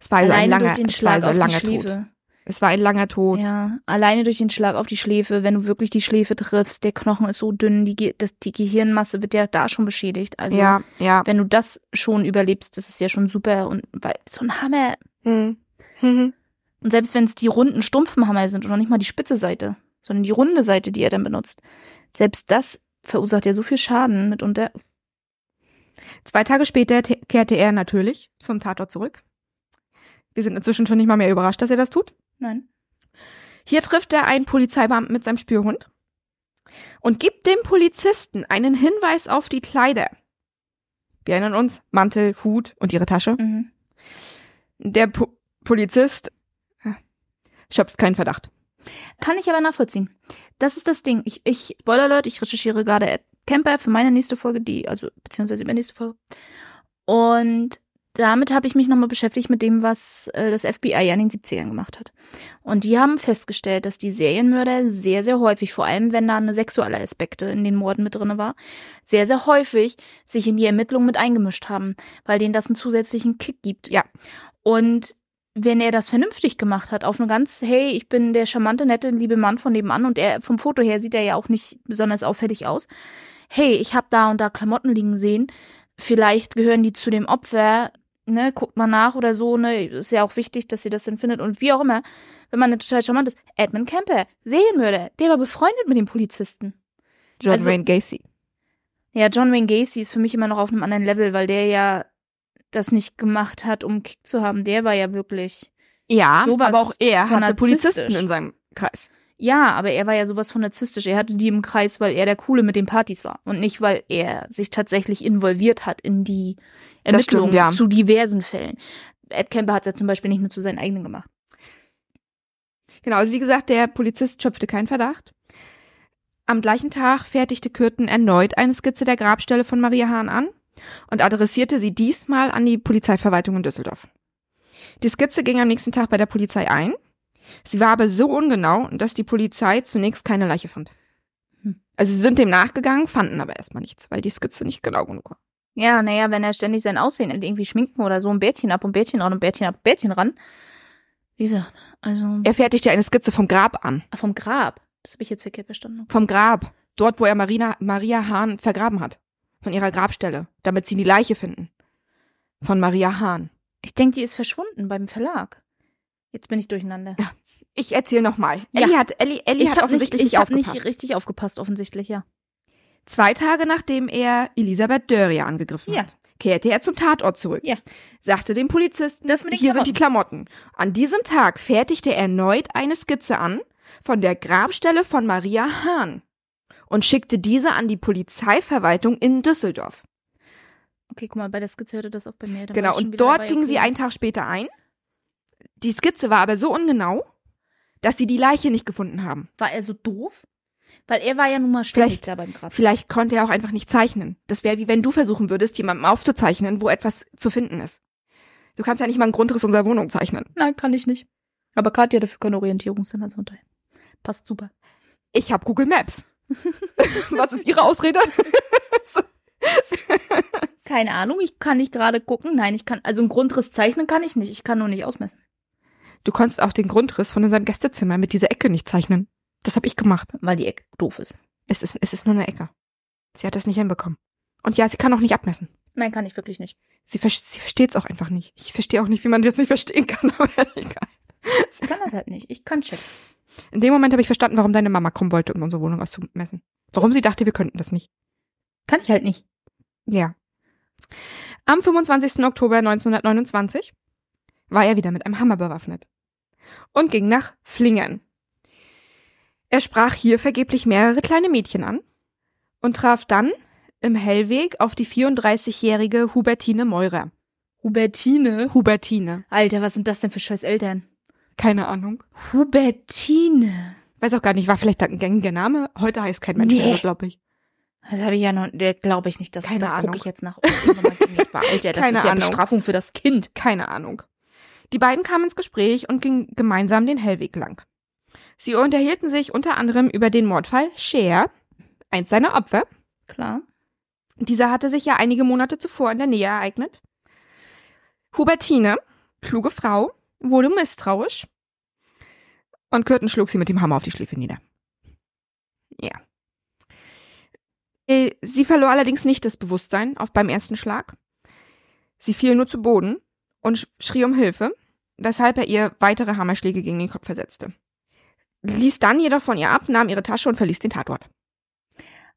Es war also ein langer, durch den es war Schlag also auf die langer Tod. Es war ein langer Tod. Ja, alleine durch den Schlag auf die Schläfe, wenn du wirklich die Schläfe triffst, der Knochen ist so dünn, die, Ge- das, die Gehirnmasse wird ja da schon beschädigt. Also Ja, ja. wenn du das schon überlebst, das ist ja schon super. Und weil so ein Hammer. Hm. Mhm. Und selbst wenn es die runden, stumpfen Hammer sind oder nicht mal die spitze Seite, sondern die runde Seite, die er dann benutzt, selbst das verursacht ja so viel Schaden mitunter. Zwei Tage später te- kehrte er natürlich zum Tatort zurück. Wir sind inzwischen schon nicht mal mehr überrascht, dass er das tut. Nein. Hier trifft er einen Polizeibeamten mit seinem Spürhund und gibt dem Polizisten einen Hinweis auf die Kleider. Wir erinnern uns, Mantel, Hut und ihre Tasche. Mhm. Der po Polizist äh, schöpft keinen Verdacht. Kann ich aber nachvollziehen. Das ist das Ding. Ich, ich Spoiler Alert, ich recherchiere gerade Ed Camper für meine nächste Folge, die, also beziehungsweise übernächste Folge. Und damit habe ich mich nochmal beschäftigt mit dem, was äh, das FBI ja in den 70ern gemacht hat. Und die haben festgestellt, dass die Serienmörder sehr, sehr häufig, vor allem wenn da eine sexuelle Aspekte in den Morden mit drinne war, sehr, sehr häufig sich in die Ermittlungen mit eingemischt haben, weil denen das einen zusätzlichen Kick gibt. Ja. Und wenn er das vernünftig gemacht hat, auf eine ganz, hey, ich bin der charmante, nette, liebe Mann von nebenan und er vom Foto her sieht er ja auch nicht besonders auffällig aus. Hey, ich habe da und da Klamotten liegen sehen. Vielleicht gehören die zu dem Opfer, ne, guckt mal nach oder so, ne, ist ja auch wichtig, dass sie das dann findet und wie auch immer. Wenn man total charmant ist, Edmund Kemper, Serienmörder, der war befreundet mit dem Polizisten. John Also- Wayne Gacy. Ja, John Wayne Gacy ist für mich immer noch auf einem anderen Level, weil der ja das nicht gemacht hat, um Kick zu haben. Der war ja wirklich. Ja, aber auch er hatte Polizisten in seinem Kreis. Ja, aber er war ja sowas von narzisstisch. Er hatte die im Kreis, weil er der Coole mit den Partys war. Und nicht, weil er sich tatsächlich involviert hat in die Ermittlungen stimmt, ja. zu diversen Fällen. Ed Kemper hat es ja zum Beispiel nicht nur zu seinen eigenen gemacht. Genau, also wie gesagt, der Polizist schöpfte keinen Verdacht. Am gleichen Tag fertigte Kürten erneut eine Skizze der Grabstelle von Maria Hahn an und adressierte sie diesmal an die Polizeiverwaltung in Düsseldorf. Die Skizze ging am nächsten Tag bei der Polizei ein. Sie war aber so ungenau, dass die Polizei zunächst keine Leiche fand. Hm. Also sie sind dem nachgegangen, fanden aber erstmal nichts, weil die Skizze nicht genau genug war. Ja, naja, wenn er ständig sein Aussehen irgendwie schminken oder so ein Bärtchen ab und Bärtchen ran und Bärtchen ab, Bärtchen ran. Wie gesagt, also Er fertigte eine Skizze vom Grab an. Ah, vom Grab. Das habe ich jetzt verkehrt verstanden. Vom Grab. Dort, wo er Marina, Maria Hahn vergraben hat. Von ihrer Grabstelle. Damit sie die Leiche finden. Von Maria Hahn. Ich denke, die ist verschwunden beim Verlag. Jetzt bin ich durcheinander. Ja, Ich erzähle nochmal. Ja. Ellie hat, Ellie, Ellie ich hat habe offensichtlich nicht, nicht, ich hab aufgepasst. nicht richtig aufgepasst, offensichtlich, ja. Zwei Tage nachdem er Elisabeth Dörrier angegriffen Ja. hat, kehrte er zum Tatort zurück. Ja. Sagte dem Polizisten, hier sind die Klamotten. An diesem Tag fertigte er erneut eine Skizze an von der Grabstelle von Maria Hahn und schickte diese an die Polizeiverwaltung in Düsseldorf. Okay, guck mal, bei der Skizze hörte das auch bei mir. Dann Genau, und dort ging okay. sie einen Tag später ein. Die Skizze war aber so ungenau, dass sie die Leiche nicht gefunden haben. War er so doof? Weil er war ja nun mal ständig Vielleicht- da beim Grab. Vielleicht konnte er auch einfach nicht zeichnen. Das wäre wie wenn du versuchen würdest, jemandem aufzuzeichnen, wo etwas zu finden ist. Du kannst ja nicht mal einen Grundriss unserer Wohnung zeichnen. Nein, kann ich nicht. Aber Katja hat dafür keine Orientierungssinn, also daher. Passt super. Ich habe Google Maps. Was ist Ihre Ausrede? Keine Ahnung, ich kann nicht gerade gucken. Nein, ich kann, also einen Grundriss zeichnen kann ich nicht. Ich kann nur nicht ausmessen. Du konntest auch den Grundriss von unserem Gästezimmer mit dieser Ecke nicht zeichnen. Das habe ich gemacht. Weil die Ecke doof ist. Es ist, es ist nur eine Ecke. Sie hat das nicht hinbekommen. Und ja, sie kann auch nicht abmessen. Nein, kann ich wirklich nicht. Sie, ver sie versteht es auch einfach nicht. Ich verstehe auch nicht, wie man das nicht verstehen kann, aber egal. Ich kann das halt nicht. Ich kann Checks. In dem Moment habe ich verstanden, warum deine Mama kommen wollte, um unsere Wohnung auszumessen. Warum sie dachte, wir könnten das nicht. Kann ich halt nicht. Ja. Am 25. Oktober 1929 war er wieder mit einem Hammer bewaffnet und ging nach Flingern. Er sprach hier vergeblich mehrere kleine Mädchen an und traf dann im Hellweg auf die 34-jährige Hubertine Meurer. Hubertine. Hubertine. Alter, was sind das denn für scheiß Eltern? Keine Ahnung. Hubertine. Weiß auch gar nicht, war vielleicht ein gängiger Name. Heute heißt kein Mensch Nee. mehr, glaube ich. Das habe ich ja noch, der glaube ich nicht, dass Keine das gucke ich jetzt nach. ob das irgendwann mal gängig war. Alter, das Keine ist ja Ahnung. Bestrafung für das Kind. Keine Ahnung. Die beiden kamen ins Gespräch und gingen gemeinsam den Hellweg lang. Sie unterhielten sich unter anderem über den Mordfall Cher, eins seiner Opfer. Klar. Dieser hatte sich ja einige Monate zuvor in der Nähe ereignet. Hubertine, kluge Frau, wurde misstrauisch und Kürten schlug sie mit dem Hammer auf die Schläfe nieder. Ja. Äh, Sie verlor allerdings nicht das Bewusstsein auf beim ersten Schlag. Sie fiel nur zu Boden und sch- schrie um Hilfe, weshalb er ihr weitere Hammerschläge gegen den Kopf versetzte. Ließ dann jedoch von ihr ab, nahm ihre Tasche und verließ den Tatort.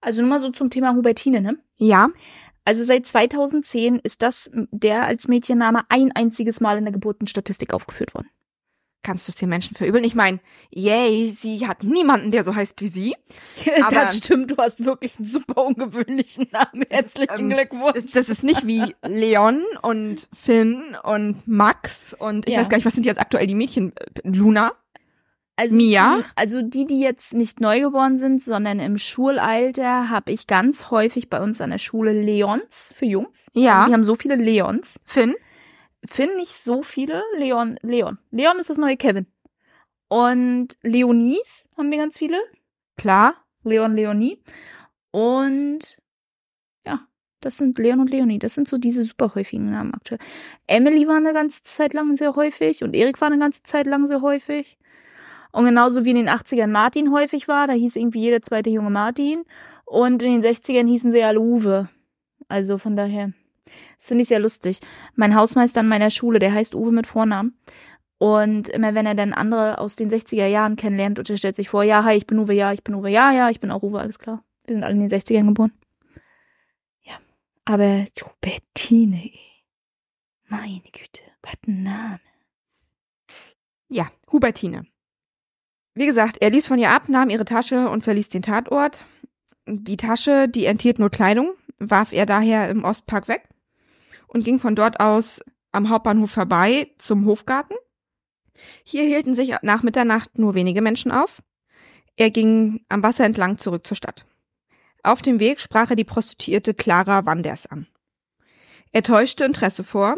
Also nur mal so zum Thema Hubertine, ne? Ja, Also seit 2010 ist das der als Mädchenname ein einziges Mal in der Geburtenstatistik aufgeführt worden. kannst du es den Menschen verübeln? Ich meine, yay, sie hat niemanden, der so heißt wie sie. Das stimmt, du hast wirklich einen super ungewöhnlichen Namen. Herzlichen ähm, Glückwunsch. Das, das ist nicht wie Leon und Finn und Max und ich Ja. weiß gar nicht, was sind jetzt aktuell die Mädchen? Luna? Also Mia? Die, also die, die jetzt nicht neugeboren sind, sondern im Schulalter, habe ich ganz häufig bei uns an der Schule Leons für Jungs. Ja. Also wir haben so viele Leons. Finn? Finn nicht so viele. Leon, Leon. Leon ist das neue Kevin. Und Leonies haben wir ganz viele. Klar. Leon, Leonie. Und ja, das sind Leon und Leonie. Das sind so diese super häufigen Namen aktuell. Emily war eine ganze Zeit lang sehr häufig und Erik war eine ganze Zeit lang sehr häufig. Und genauso wie in den 80ern Martin häufig war, da hieß irgendwie jeder zweite junge Martin. Und in den 60ern hießen sie alle Uwe. Also von daher. Das finde ich sehr lustig. Mein Hausmeister an meiner Schule, der heißt Uwe mit Vornamen. Und immer wenn er dann andere aus den 60er Jahren kennenlernt und er stellt sich vor, ja, hi, ich bin Uwe, ja, ich bin Uwe, ja, ja, ich bin auch Uwe, alles klar. Wir sind alle in den 60ern geboren. Ja. Aber so Bettine. Meine Güte, was ein Name. Ja, Hubertine. Wie gesagt, er ließ von ihr ab, nahm ihre Tasche und verließ den Tatort. Die Tasche, die enthielt nur Kleidung, warf er daher im Ostpark weg und ging von dort aus am Hauptbahnhof vorbei zum Hofgarten. Hier hielten sich nach Mitternacht nur wenige Menschen auf. Er ging am Wasser entlang zurück zur Stadt. Auf dem Weg sprach er die Prostituierte Clara Wanders an. Er täuschte Interesse vor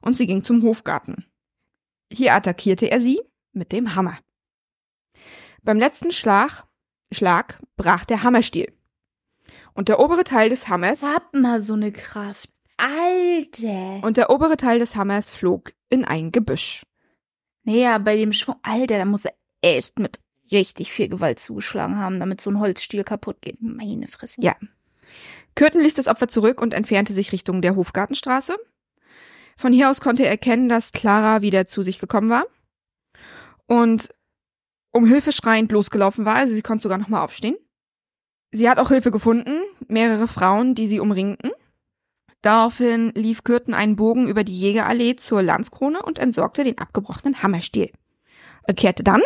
und sie ging zum Hofgarten. Hier attackierte er sie mit dem Hammer. Beim letzten Schlag, Schlag brach der Hammerstiel. Und der obere Teil des Hammers Hab mal so eine Kraft. Alter. und der obere Teil des Hammers flog in ein Gebüsch. Naja, bei dem Schwung, Alter, da muss er echt mit richtig viel Gewalt zugeschlagen haben, damit so ein Holzstiel kaputt geht. Meine Fresse. Ja. Kürten ließ das Opfer zurück und entfernte sich Richtung der Hofgartenstraße. Von hier aus konnte er erkennen, dass Clara wieder zu sich gekommen war und um Hilfe schreiend losgelaufen war. Also sie konnte sogar noch mal aufstehen. Sie hat auch Hilfe gefunden, mehrere Frauen, die sie umringten. Daraufhin lief Kürten einen Bogen über die Jägerallee zur Landskrone und entsorgte den abgebrochenen Hammerstiel. Er kehrte dann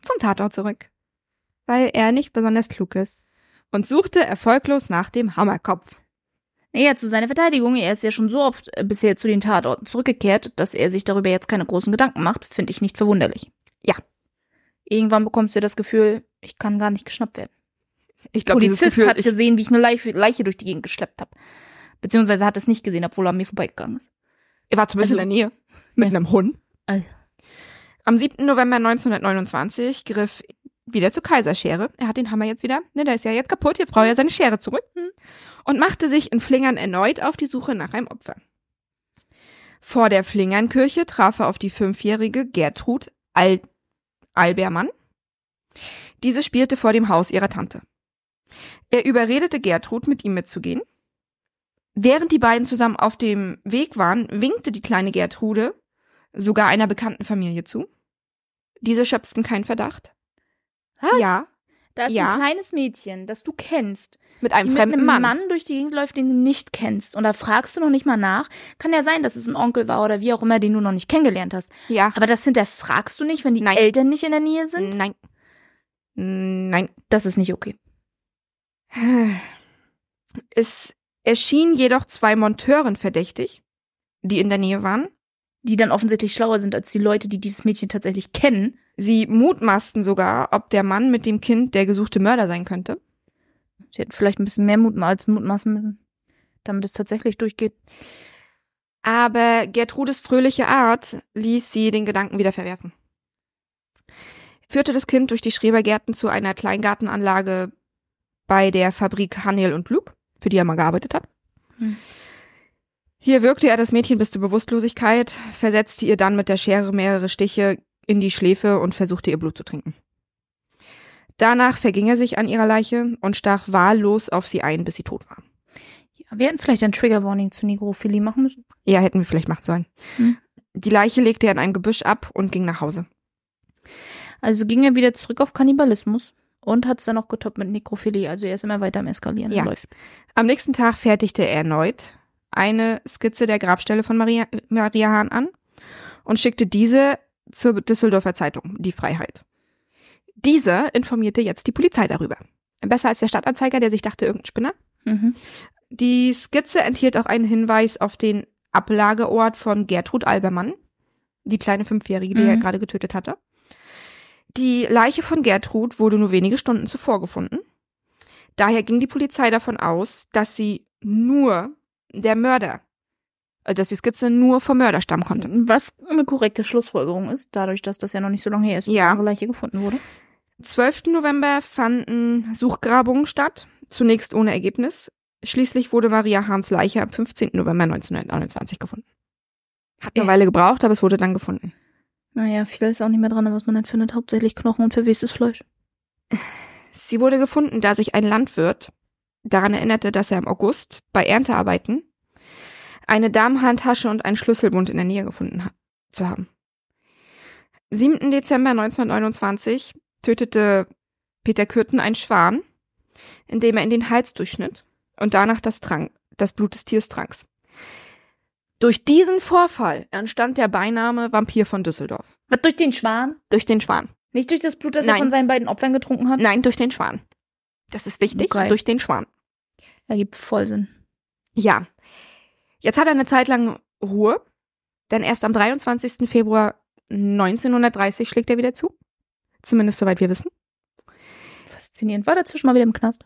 zum Tatort zurück, weil er nicht besonders klug ist und suchte erfolglos nach dem Hammerkopf. Naja, zu seiner Verteidigung, er ist ja schon so oft äh, bisher zu den Tatorten zurückgekehrt, dass er sich darüber jetzt keine großen Gedanken macht, finde ich nicht verwunderlich. Ja. Irgendwann bekommst du das Gefühl, ich kann gar nicht geschnappt werden. Ich glaube, dieses Polizist Gefühl, hat ich, gesehen, wie ich eine Leiche, Leiche durch die Gegend geschleppt habe. Beziehungsweise hat es nicht gesehen, obwohl er an mir vorbeigegangen ist. er war zumindest Also- in der Nähe mit Ja. einem Hund. Also. Am 7. November 1929 griff wieder zur Kaiserschere. Er hat den Hammer jetzt wieder, ne, der ist ja jetzt kaputt, jetzt braucht er seine Schere zurück. Hm. Und machte sich in Flingern erneut auf die Suche nach einem Opfer. Vor der Flingern-Kirche traf er auf die fünfjährige Gertrud Al Albermann. Diese spielte vor dem Haus ihrer Tante. Er überredete Gertrud, mit ihm mitzugehen. Während die beiden zusammen auf dem Weg waren, winkte die kleine Gertrude sogar einer bekannten Familie zu. Diese schöpften keinen Verdacht. Was? Ja, Da ist Ja. ein kleines Mädchen, das du kennst, mit die einem mit fremden einem Mann. Mann. durch die Gegend läuft, den du nicht kennst. Und da fragst du noch nicht mal nach. Kann ja sein, dass es ein Onkel war oder wie auch immer, den du noch nicht kennengelernt hast. Ja, Aber das hinterfragst du nicht, wenn die Nein. Eltern nicht in der Nähe sind? nein. Nein. Das ist nicht okay. Es erschienen jedoch zwei Monteuren verdächtig, die in der Nähe waren. Die dann offensichtlich schlauer sind als die Leute, die dieses Mädchen tatsächlich kennen. Sie mutmaßten sogar, ob der Mann mit dem Kind der gesuchte Mörder sein könnte. Sie hätten vielleicht ein bisschen mehr Mut als mutmaßen müssen, damit es tatsächlich durchgeht. Aber Gertrudes fröhliche Art ließ sie den Gedanken wieder verwerfen. Führte das Kind durch die Schrebergärten zu einer Kleingartenanlage bei der Fabrik Haniel und Luke, für die er mal gearbeitet hat. Hm. Hier wirkte er das Mädchen bis zur Bewusstlosigkeit, versetzte ihr dann mit der Schere mehrere Stiche in die Schläfe und versuchte ihr Blut zu trinken. Danach verging er sich an ihrer Leiche und stach wahllos auf sie ein, bis sie tot war. Ja, wir hätten vielleicht ein Trigger Warning zu Negrophilie machen müssen. Ja, hätten wir vielleicht machen sollen. Hm. Die Leiche legte er in ein Gebüsch ab und ging nach Hause. Also ging er wieder zurück auf Kannibalismus und hat es dann auch getoppt mit Nekrophilie. Also er ist immer weiter am Eskalieren. Ja. Läuft. Am nächsten Tag fertigte er erneut eine Skizze der Grabstelle von Maria, Maria Hahn an und schickte diese zur Düsseldorfer Zeitung, Die Freiheit. Diese informierte jetzt die Polizei darüber. Besser als der Stadtanzeiger, der sich dachte, irgendein Spinner. Mhm. Die Skizze enthielt auch einen Hinweis auf den Ablageort von Gertrud Albermann, die kleine Fünfjährige, die Mhm. er gerade getötet hatte. Die Leiche von Gertrud wurde nur wenige Stunden zuvor gefunden. Daher ging die Polizei davon aus, dass sie nur der Mörder, äh, dass die Skizze nur vom Mörder stammen konnte. Was eine korrekte Schlussfolgerung ist, dadurch, dass das ja noch nicht so lange her ist, Ja. ihre Leiche gefunden wurde. 12. November fanden Suchgrabungen statt, zunächst ohne Ergebnis. Schließlich wurde Maria Hahns Leiche am 15. November 1929 gefunden. Hat eine Äh. Weile gebraucht, aber es wurde dann gefunden. Naja, viel ist auch nicht mehr dran, was man dann findet. Hauptsächlich Knochen und verwestes Fleisch. Sie wurde gefunden, da sich ein Landwirt daran erinnerte, dass er im August bei Erntearbeiten eine Damenhandtasche und einen Schlüsselbund in der Nähe gefunden hat, zu haben. 7. Dezember 1929 tötete Peter Kürten einen Schwan, indem er in den Hals durchschnitt und danach das, Trank, das Blut des Tiers trank. Durch diesen Vorfall entstand der Beiname Vampir von Düsseldorf. Was durch den Schwan? Durch den Schwan. Nicht durch das Blut, das er Nein. von seinen beiden Opfern getrunken hat? Nein, durch den Schwan. Das ist wichtig. Okay. Durch den Schwan. Ergibt voll Sinn. Ja. Jetzt hat er eine Zeit lang Ruhe, denn erst am 23. Februar 1930 schlägt er wieder zu. Zumindest soweit wir wissen. Faszinierend. War dazwischen mal wieder im Knast?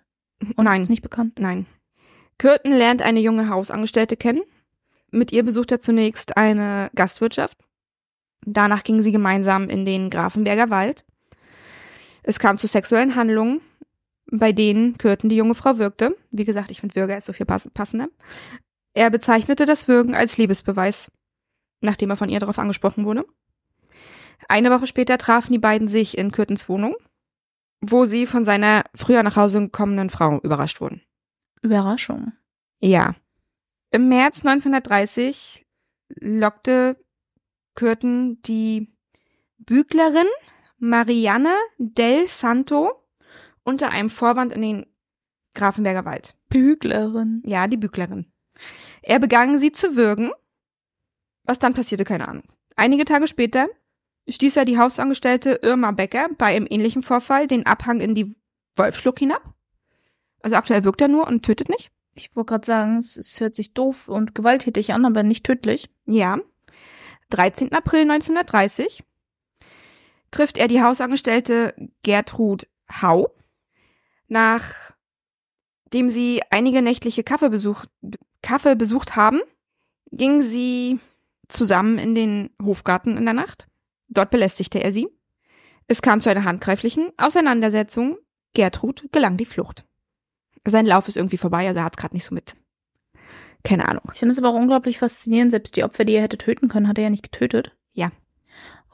Und Nein. Ist nicht bekannt. Nein. Kürten lernt eine junge Hausangestellte kennen. Mit ihr besucht er zunächst eine Gastwirtschaft. Danach gingen sie gemeinsam in den Grafenberger Wald. Es kam zu sexuellen Handlungen, bei denen Kürten die junge Frau wirkte. Wie gesagt, ich finde Würger ist so viel pass passender. Er bezeichnete das Würgen als Liebesbeweis, nachdem er von ihr darauf angesprochen wurde. Eine Woche später trafen die beiden sich in Kürtens Wohnung, wo sie von seiner früher nach Hause gekommenen Frau überrascht wurden. Überraschung. Ja. Im März 1930 lockte Kürten die Büglerin Marianne del Santo unter einem Vorwand in den Grafenberger Wald. Büglerin. Ja, die Büglerin. Er begann sie zu würgen. Was dann passierte, keine Ahnung. Einige Tage später stieß er die Hausangestellte Irma Becker bei einem ähnlichen Vorfall den Abhang in die Wolfschluck hinab. Also aktuell wirkt er nur und tötet nicht. Ich wollte gerade sagen, es, es hört sich doof und gewalttätig an, aber nicht tödlich. Ja. 13. April 1930 trifft er die Hausangestellte Gertrud Hau. Nachdem sie einige nächtliche Kaffee besucht, Kaffee besucht haben, gingen sie zusammen in den Hofgarten in der Nacht. Dort belästigte er sie. Es kam zu einer handgreiflichen Auseinandersetzung. Gertrud gelang die Flucht. Sein Lauf ist irgendwie vorbei, also er hat gerade nicht so mit. Keine Ahnung. Ich finde es aber auch unglaublich faszinierend. Selbst die Opfer, die er hätte töten können, hat er ja nicht getötet. Ja.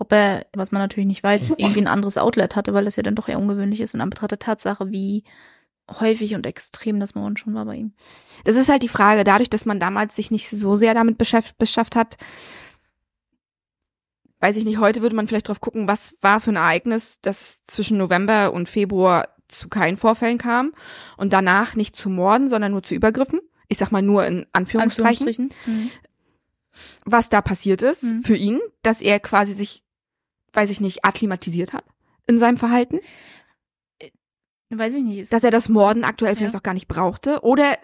Ob er, was man natürlich nicht weiß, irgendwie ein anderes Outlet hatte, weil das ja dann doch eher ungewöhnlich ist und an Betracht der Tatsache, wie häufig und extrem das Morden schon war bei ihm. Das ist halt die Frage, dadurch, dass man damals sich nicht so sehr damit beschäftigt, beschafft hat, weiß ich nicht, heute würde man vielleicht drauf gucken, was war für ein Ereignis, das zwischen November und Februar zu keinen Vorfällen kam und danach nicht zu Morden, sondern nur zu Übergriffen. Ich sag mal nur in Anführungsstrichen. Anführungsstrichen. Mhm. Was da passiert ist Mhm. für ihn, dass er quasi sich, weiß ich nicht, akklimatisiert hat in seinem Verhalten, Weiß ich nicht. Dass er das Morden aktuell vielleicht Ja. auch gar nicht brauchte oder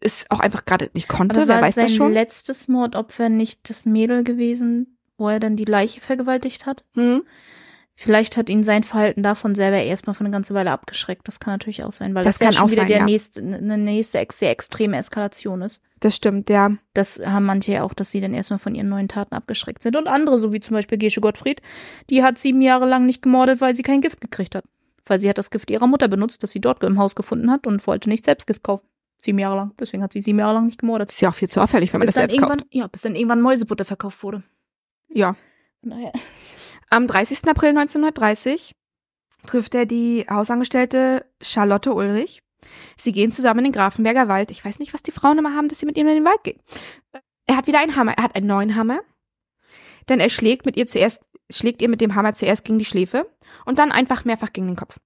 es auch einfach gerade nicht konnte, aber wer weiß sein das schon. letztes Mordopfer nicht das Mädel gewesen, wo er dann die Leiche vergewaltigt hat? Hm? Vielleicht hat ihn sein Verhalten davon selber erstmal für eine ganze Weile abgeschreckt. Das kann natürlich auch sein, weil Das das, kann ja schon auch wieder sein, der ja. nächste, eine nächste sehr extreme Eskalation ist. Das stimmt, ja. Das haben manche ja auch, dass sie dann erstmal von ihren neuen Taten abgeschreckt sind. Und andere, so wie zum Beispiel Gesche Gottfried, die hat sieben Jahre lang nicht gemordet, weil sie kein Gift gekriegt hat. Weil sie hat das Gift ihrer Mutter benutzt, das sie dort im Haus gefunden hat und wollte nicht selbst Gift kaufen. Sieben Jahre lang. Deswegen hat sie sieben Jahre lang nicht gemordet. Ist ja auch viel zu auffällig, wenn man Bis das selbst kauft. ja, bis dann irgendwann Mäusebutter verkauft wurde. Ja. Daher. Am 30. April 1930 trifft er die Hausangestellte Charlotte Ulrich. Sie gehen zusammen in den Grafenberger Wald. Ich weiß nicht, was die Frauen immer haben, dass sie mit ihm in den Wald gehen. Er hat wieder einen Hammer. Er hat einen neuen Hammer. Denn er schlägt mit ihr zuerst, schlägt ihr mit dem Hammer zuerst gegen die Schläfe und dann einfach mehrfach gegen den Kopf.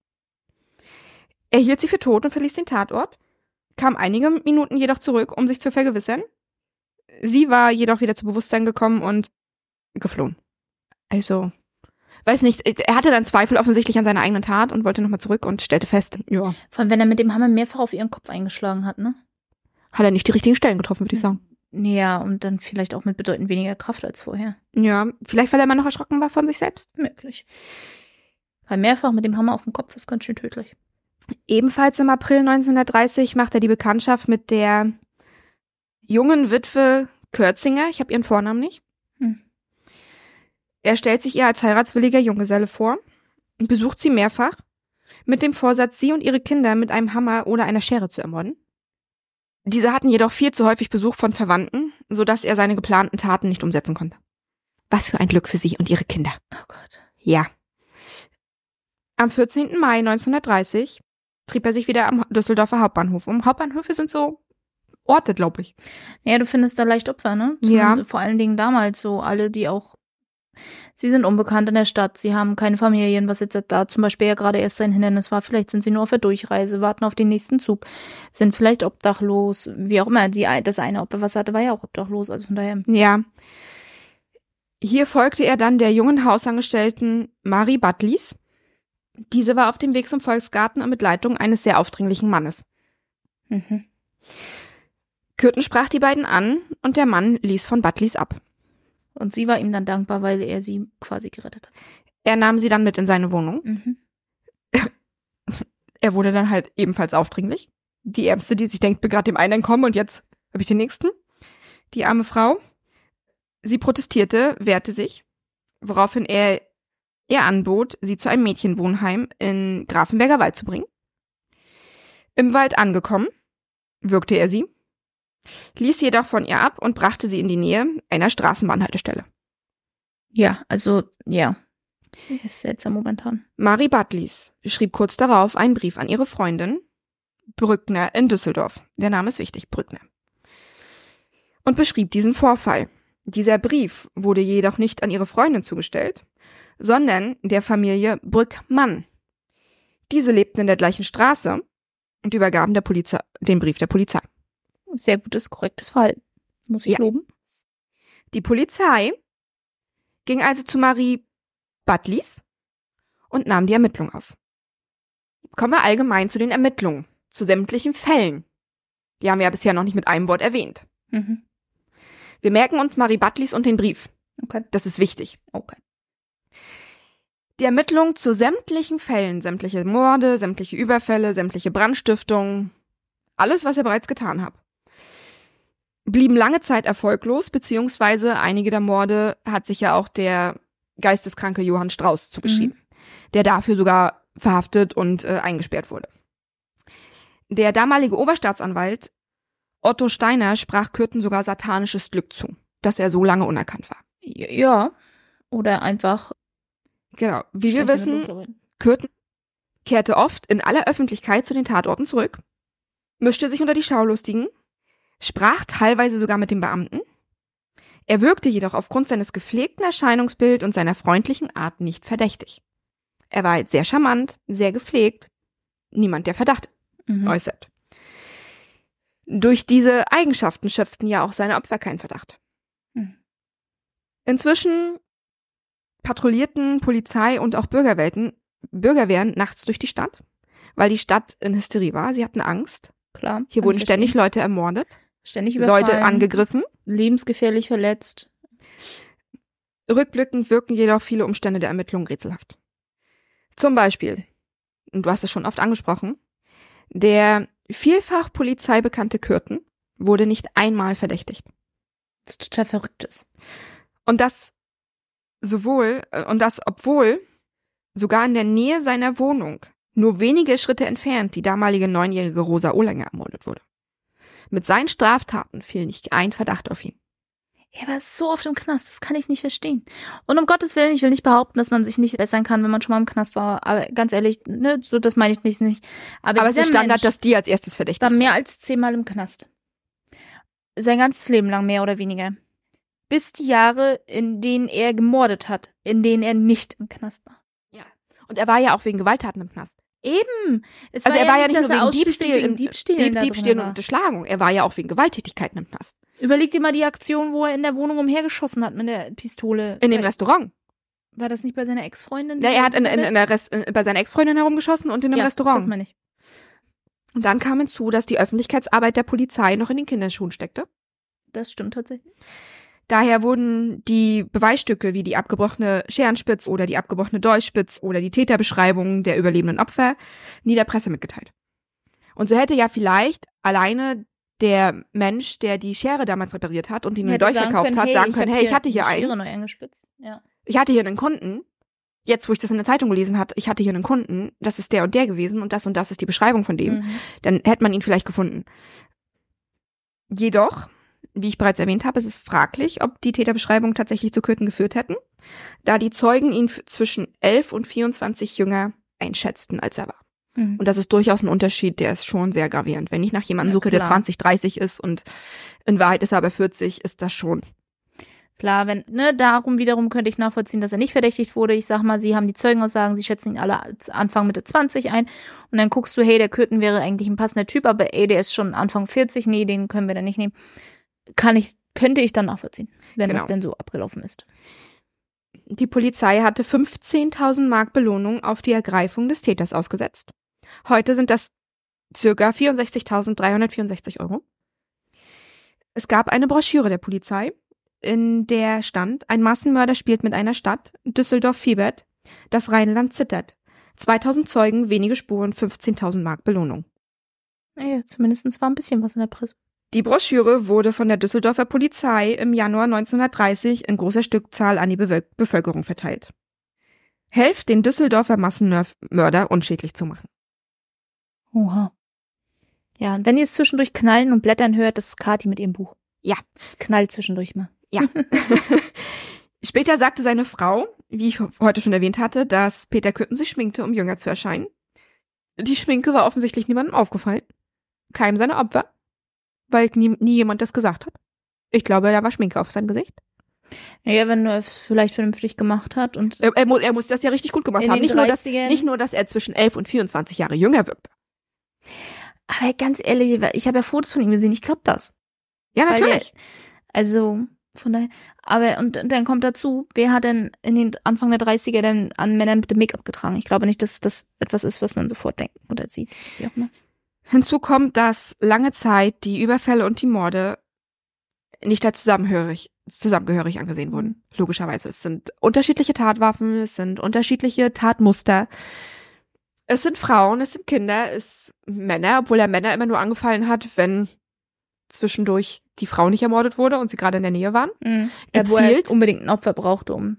Er hielt sie für tot und verließ den Tatort, kam einige Minuten jedoch zurück, um sich zu vergewissern. Sie war jedoch wieder zu Bewusstsein gekommen und geflohen. Also, weiß nicht, er hatte dann Zweifel offensichtlich an seiner eigenen Tat und wollte nochmal zurück und stellte fest, ja, Vor allem, wenn er mit dem Hammer mehrfach auf ihren Kopf eingeschlagen hat, ne? hat er nicht die richtigen Stellen getroffen, würde ich sagen. Ja, und dann vielleicht auch mit bedeutend weniger Kraft als vorher. Ja, vielleicht weil er immer noch erschrocken war von sich selbst. Möglich. Weil mehrfach mit dem Hammer auf dem Kopf ist ganz schön tödlich. Ebenfalls im April 1930 macht er die Bekanntschaft mit der jungen Witwe Kürzinger. Ich habe ihren Vornamen nicht. Er stellt sich ihr als heiratswilliger Junggeselle vor und besucht sie mehrfach mit dem Vorsatz, sie und ihre Kinder mit einem Hammer oder einer Schere zu ermorden. Diese hatten jedoch viel zu häufig Besuch von Verwandten, sodass er seine geplanten Taten nicht umsetzen konnte. Was für ein Glück für sie und ihre Kinder. Oh Gott. Ja. Am 14. Mai 1930 trieb er sich wieder am Düsseldorfer Hauptbahnhof um. Hauptbahnhöfe sind so Orte, glaube ich. Ja, du findest da leicht Opfer, ne? Ja. Zumindest Vor allen Dingen damals so alle, die auch. Sie sind unbekannt in der Stadt, sie haben keine Familien, was jetzt da zum Beispiel ja gerade erst sein Hindernis war. Vielleicht sind sie nur auf der Durchreise, warten auf den nächsten Zug, sind vielleicht obdachlos, wie auch immer. Die, das eine Opfer, was hatte, war ja auch obdachlos. Also von daher. Ja. Hier folgte er dann der jungen Hausangestellten Marie Buttleys. Diese war auf dem Weg zum Volksgarten und mit Leitung eines sehr aufdringlichen Mannes. Mhm. Kürten sprach die beiden an und der Mann ließ von Buttleys ab. Und sie war ihm dann dankbar, weil er sie quasi gerettet hat. Er nahm sie dann mit in seine Wohnung. Mhm. Er wurde dann halt ebenfalls aufdringlich. Die Ärmste, die sich denkt, bin gerade dem einen entkommen und jetzt habe ich den nächsten. Die arme Frau. Sie protestierte, wehrte sich, woraufhin er ihr anbot, sie zu einem Mädchenwohnheim in Grafenberger Wald zu bringen. Im Wald angekommen, würgte er sie, ließ jedoch von ihr ab und brachte sie in die Nähe einer Straßenbahnhaltestelle. Ja, also, ja. Ist seltsam momentan. Marie Buttleys schrieb kurz darauf einen Brief an ihre Freundin Brückner in Düsseldorf. Der Name ist wichtig, Brückner. Und beschrieb diesen Vorfall. Dieser Brief wurde jedoch nicht an ihre Freundin zugestellt, sondern der Familie Brückmann. Diese lebten in der gleichen Straße und übergaben der Polizei, den Brief der Polizei. Sehr gutes, korrektes Verhalten. Muss ich Ja. loben. Die Polizei ging also zu Marie Buttleys und nahm die Ermittlung auf. Kommen wir allgemein zu den Ermittlungen, zu sämtlichen Fällen. Die haben wir ja bisher noch nicht mit einem Wort erwähnt. Mhm. Wir merken uns Marie Buttleys und den Brief. Okay. Das ist wichtig. Okay. Die Ermittlungen zu sämtlichen Fällen, sämtliche Morde, sämtliche Überfälle, sämtliche Brandstiftungen, alles, was ihr bereits getan habt, blieben lange Zeit erfolglos, beziehungsweise einige der Morde hat sich ja auch der geisteskranke Johann Strauß zugeschrieben, der dafür sogar verhaftet und äh, eingesperrt wurde. Der damalige Oberstaatsanwalt Otto Steiner sprach Kürten sogar satanisches Glück zu, dass er so lange unerkannt war. Ja. Oder einfach. Genau. Wie wir wissen. Kürten kehrte oft in aller Öffentlichkeit zu den Tatorten zurück, mischte sich unter die Schaulustigen, sprach teilweise sogar mit den Beamten. Er wirkte jedoch aufgrund seines gepflegten Erscheinungsbild und seiner freundlichen Art nicht verdächtig. Er war sehr charmant, sehr gepflegt, niemand, der Verdacht Mhm. äußert. Durch diese Eigenschaften schöpften ja auch seine Opfer keinen Verdacht. Mhm. Inzwischen patrouillierten Polizei und auch Bürgerwelten, Bürgerwehren nachts durch die Stadt, weil die Stadt in Hysterie war. Sie hatten Angst. Klar. Hier wurden ständig verstehen. Leute ermordet, ständig Leute angegriffen. lebensgefährlich verletzt. Rückblickend wirken jedoch viele Umstände der Ermittlungen rätselhaft. Zum Beispiel, und du hast es schon oft angesprochen, der vielfach Polizei bekannte Kürten wurde nicht einmal verdächtigt. Das ist total verrücktes. Und das sowohl, äh, und das obwohl sogar in der Nähe seiner Wohnung, nur wenige Schritte entfernt, die damalige neunjährige Rosa Ohlinger ermordet wurde. Mit seinen Straftaten fiel nicht ein Verdacht auf ihn. Er war so oft im Knast, das kann ich nicht verstehen. Und um Gottes Willen, ich will nicht behaupten, dass man sich nicht bessern kann, wenn man schon mal im Knast war. Aber ganz ehrlich, ne, so das meine ich nicht. nicht. Aber, Aber es ist Standard, Mensch dass die als erstes verdächtig war mehr als zehnmal im Knast. Sein ganzes Leben lang, mehr oder weniger. Bis die Jahre, in denen er gemordet hat, in denen er nicht im Knast war. Und er war ja auch wegen Gewalttaten im Knast. Eben. Es Also er war ja nicht dass nur wegen Diebstahl, wegen im- Diebstählen Dieb, Diebstahl und war. Unterschlagung. Er war ja auch wegen Gewalttätigkeiten im Knast. Überleg dir mal die Aktion, wo er in der Wohnung umhergeschossen hat mit der Pistole. In dem War- Restaurant. War das nicht bei seiner Ex-Freundin? Ja, er hat in, in, in der Rest, in, bei seiner Ex-Freundin herumgeschossen und in einem ja, Restaurant. Das meine ich. und dann kam hinzu, dass die Öffentlichkeitsarbeit der Polizei noch in den Kinderschuhen steckte. Das stimmt tatsächlich. Daher wurden die Beweisstücke wie die abgebrochene Scherenspitz oder die abgebrochene Dolchspitz oder die Täterbeschreibungen der überlebenden Opfer nie der Presse mitgeteilt. Und so hätte ja vielleicht alleine der Mensch, der die Schere damals repariert hat und ihn den Dolch verkauft können, hat, sagen können, hey, ich hatte hier einen. Ja. ich hatte hier einen Kunden, jetzt wo ich das in der Zeitung gelesen hat, ich hatte hier einen Kunden, das ist der und der gewesen und das und das ist die Beschreibung von dem, Mhm. dann hätte man ihn vielleicht gefunden. Jedoch, wie ich bereits erwähnt habe, ist es fraglich, ob die Täterbeschreibungen tatsächlich zu Köthen geführt hätten, da die Zeugen ihn zwischen 11 und 24 jünger einschätzten, als er war. Mhm. Und das ist durchaus ein Unterschied, der ist schon sehr gravierend. Wenn ich nach jemandem Ja, suche, der klar. 20, 30 ist und in Wahrheit ist er aber 40, ist das schon. Klar, wenn, ne, darum wiederum könnte ich nachvollziehen, dass er nicht verdächtigt wurde. Ich sag mal, sie haben die Zeugenaussagen, sie schätzen ihn alle als Anfang Mitte 20 ein. Und dann guckst du, hey, der Köthen wäre eigentlich ein passender Typ, aber ey, der ist schon Anfang 40, nee, den können wir dann nicht nehmen. Kann ich, könnte ich dann nachvollziehen, wenn Genau. das denn so abgelaufen ist. Die Polizei hatte 15.000 Mark Belohnung auf die Ergreifung des Täters ausgesetzt. Heute sind das circa 64.364 Euro. Es gab eine Broschüre der Polizei, in der stand, ein Massenmörder spielt mit einer Stadt, Düsseldorf fiebert, das Rheinland zittert. 2000 Zeugen, wenige Spuren, 15.000 Mark Belohnung. Naja, zumindest war ein bisschen was in der Presse. Die Broschüre wurde von der Düsseldorfer Polizei im Januar 1930 in großer Stückzahl an die Bevölkerung verteilt. Helft den Düsseldorfer Massenmörder unschädlich zu machen. Oha. Ja, und wenn ihr es zwischendurch knallen und blättern hört, das ist Kati mit ihrem Buch. Ja. Es knallt zwischendurch mal. Ja. Später sagte seine Frau, wie ich heute schon erwähnt hatte, dass Peter Kütten sich schminkte, um jünger zu erscheinen. Die Schminke war offensichtlich niemandem aufgefallen. Keinem seiner Opfer. Weil nie, nie jemand das gesagt hat. Ich glaube, da war Schminke auf seinem Gesicht. Naja, wenn er es vielleicht vernünftig gemacht hat und Er, er, muss, er muss das ja richtig gut gemacht haben. Nicht nur, dass, 30ern nicht nur, dass er zwischen 11 und 24 Jahre jünger wirkte. Aber ganz ehrlich, ich habe ja Fotos von ihm gesehen, ich glaube das. Ja, natürlich. Der, also, von daher. Aber, und, und dann kommt dazu, wer hat denn in den Anfang der 30er denn an Männern mit dem Make-up getragen? Ich glaube nicht, dass das etwas ist, was man sofort denkt oder sieht. Wie auch immer. Hinzu kommt, dass lange Zeit die Überfälle und die Morde nicht als zusammenhörig, zusammengehörig angesehen wurden. Logischerweise. Es sind unterschiedliche Tatwaffen, es sind unterschiedliche Tatmuster. Es sind Frauen, es sind Kinder, es Männer, obwohl er Männer immer nur angefallen hat, wenn zwischendurch die Frau nicht ermordet wurde und sie gerade in der Nähe waren. Mhm. Ja, er Gezielt, unbedingt ein Opfer brauchte, um.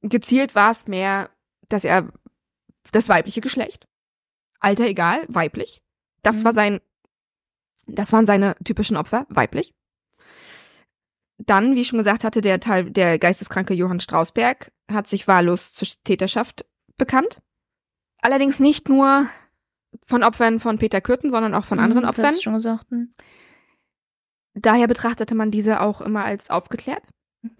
gezielt war es mehr, dass er das weibliche Geschlecht, Alter egal, weiblich. Das Mhm. war sein, das waren seine typischen Opfer, weiblich. Dann, wie ich schon gesagt hatte, der Teil, der geisteskranke Johann Strausberg hat sich wahllos zur Täterschaft bekannt. Allerdings nicht nur von Opfern von Peter Kürten, sondern auch von anderen Mhm, das Opfern. du schon gesagt. Mhm. Daher betrachtete man diese auch immer als aufgeklärt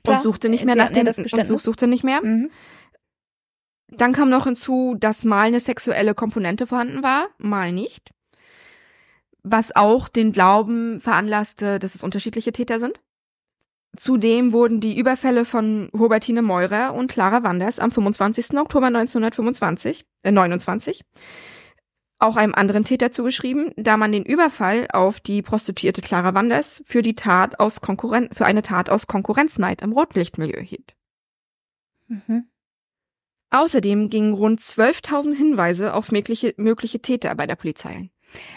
Klar, und suchte nicht mehr sie nach dem das und suchte nicht mehr. Mhm. Dann kam noch hinzu, dass mal eine sexuelle Komponente vorhanden war, mal nicht. Was auch den Glauben veranlasste, dass es unterschiedliche Täter sind. Zudem wurden die Überfälle von Hubertine Meurer und Clara Wanders am 25. Oktober 1925, äh 29, auch einem anderen Täter zugeschrieben, da man den Überfall auf die Prostituierte Clara Wanders für die Tat aus Konkurren für eine Tat aus Konkurrenzneid im Rotlichtmilieu hielt. Mhm. Außerdem gingen rund 12.000 Hinweise auf mögliche, mögliche Täter bei der Polizei ein.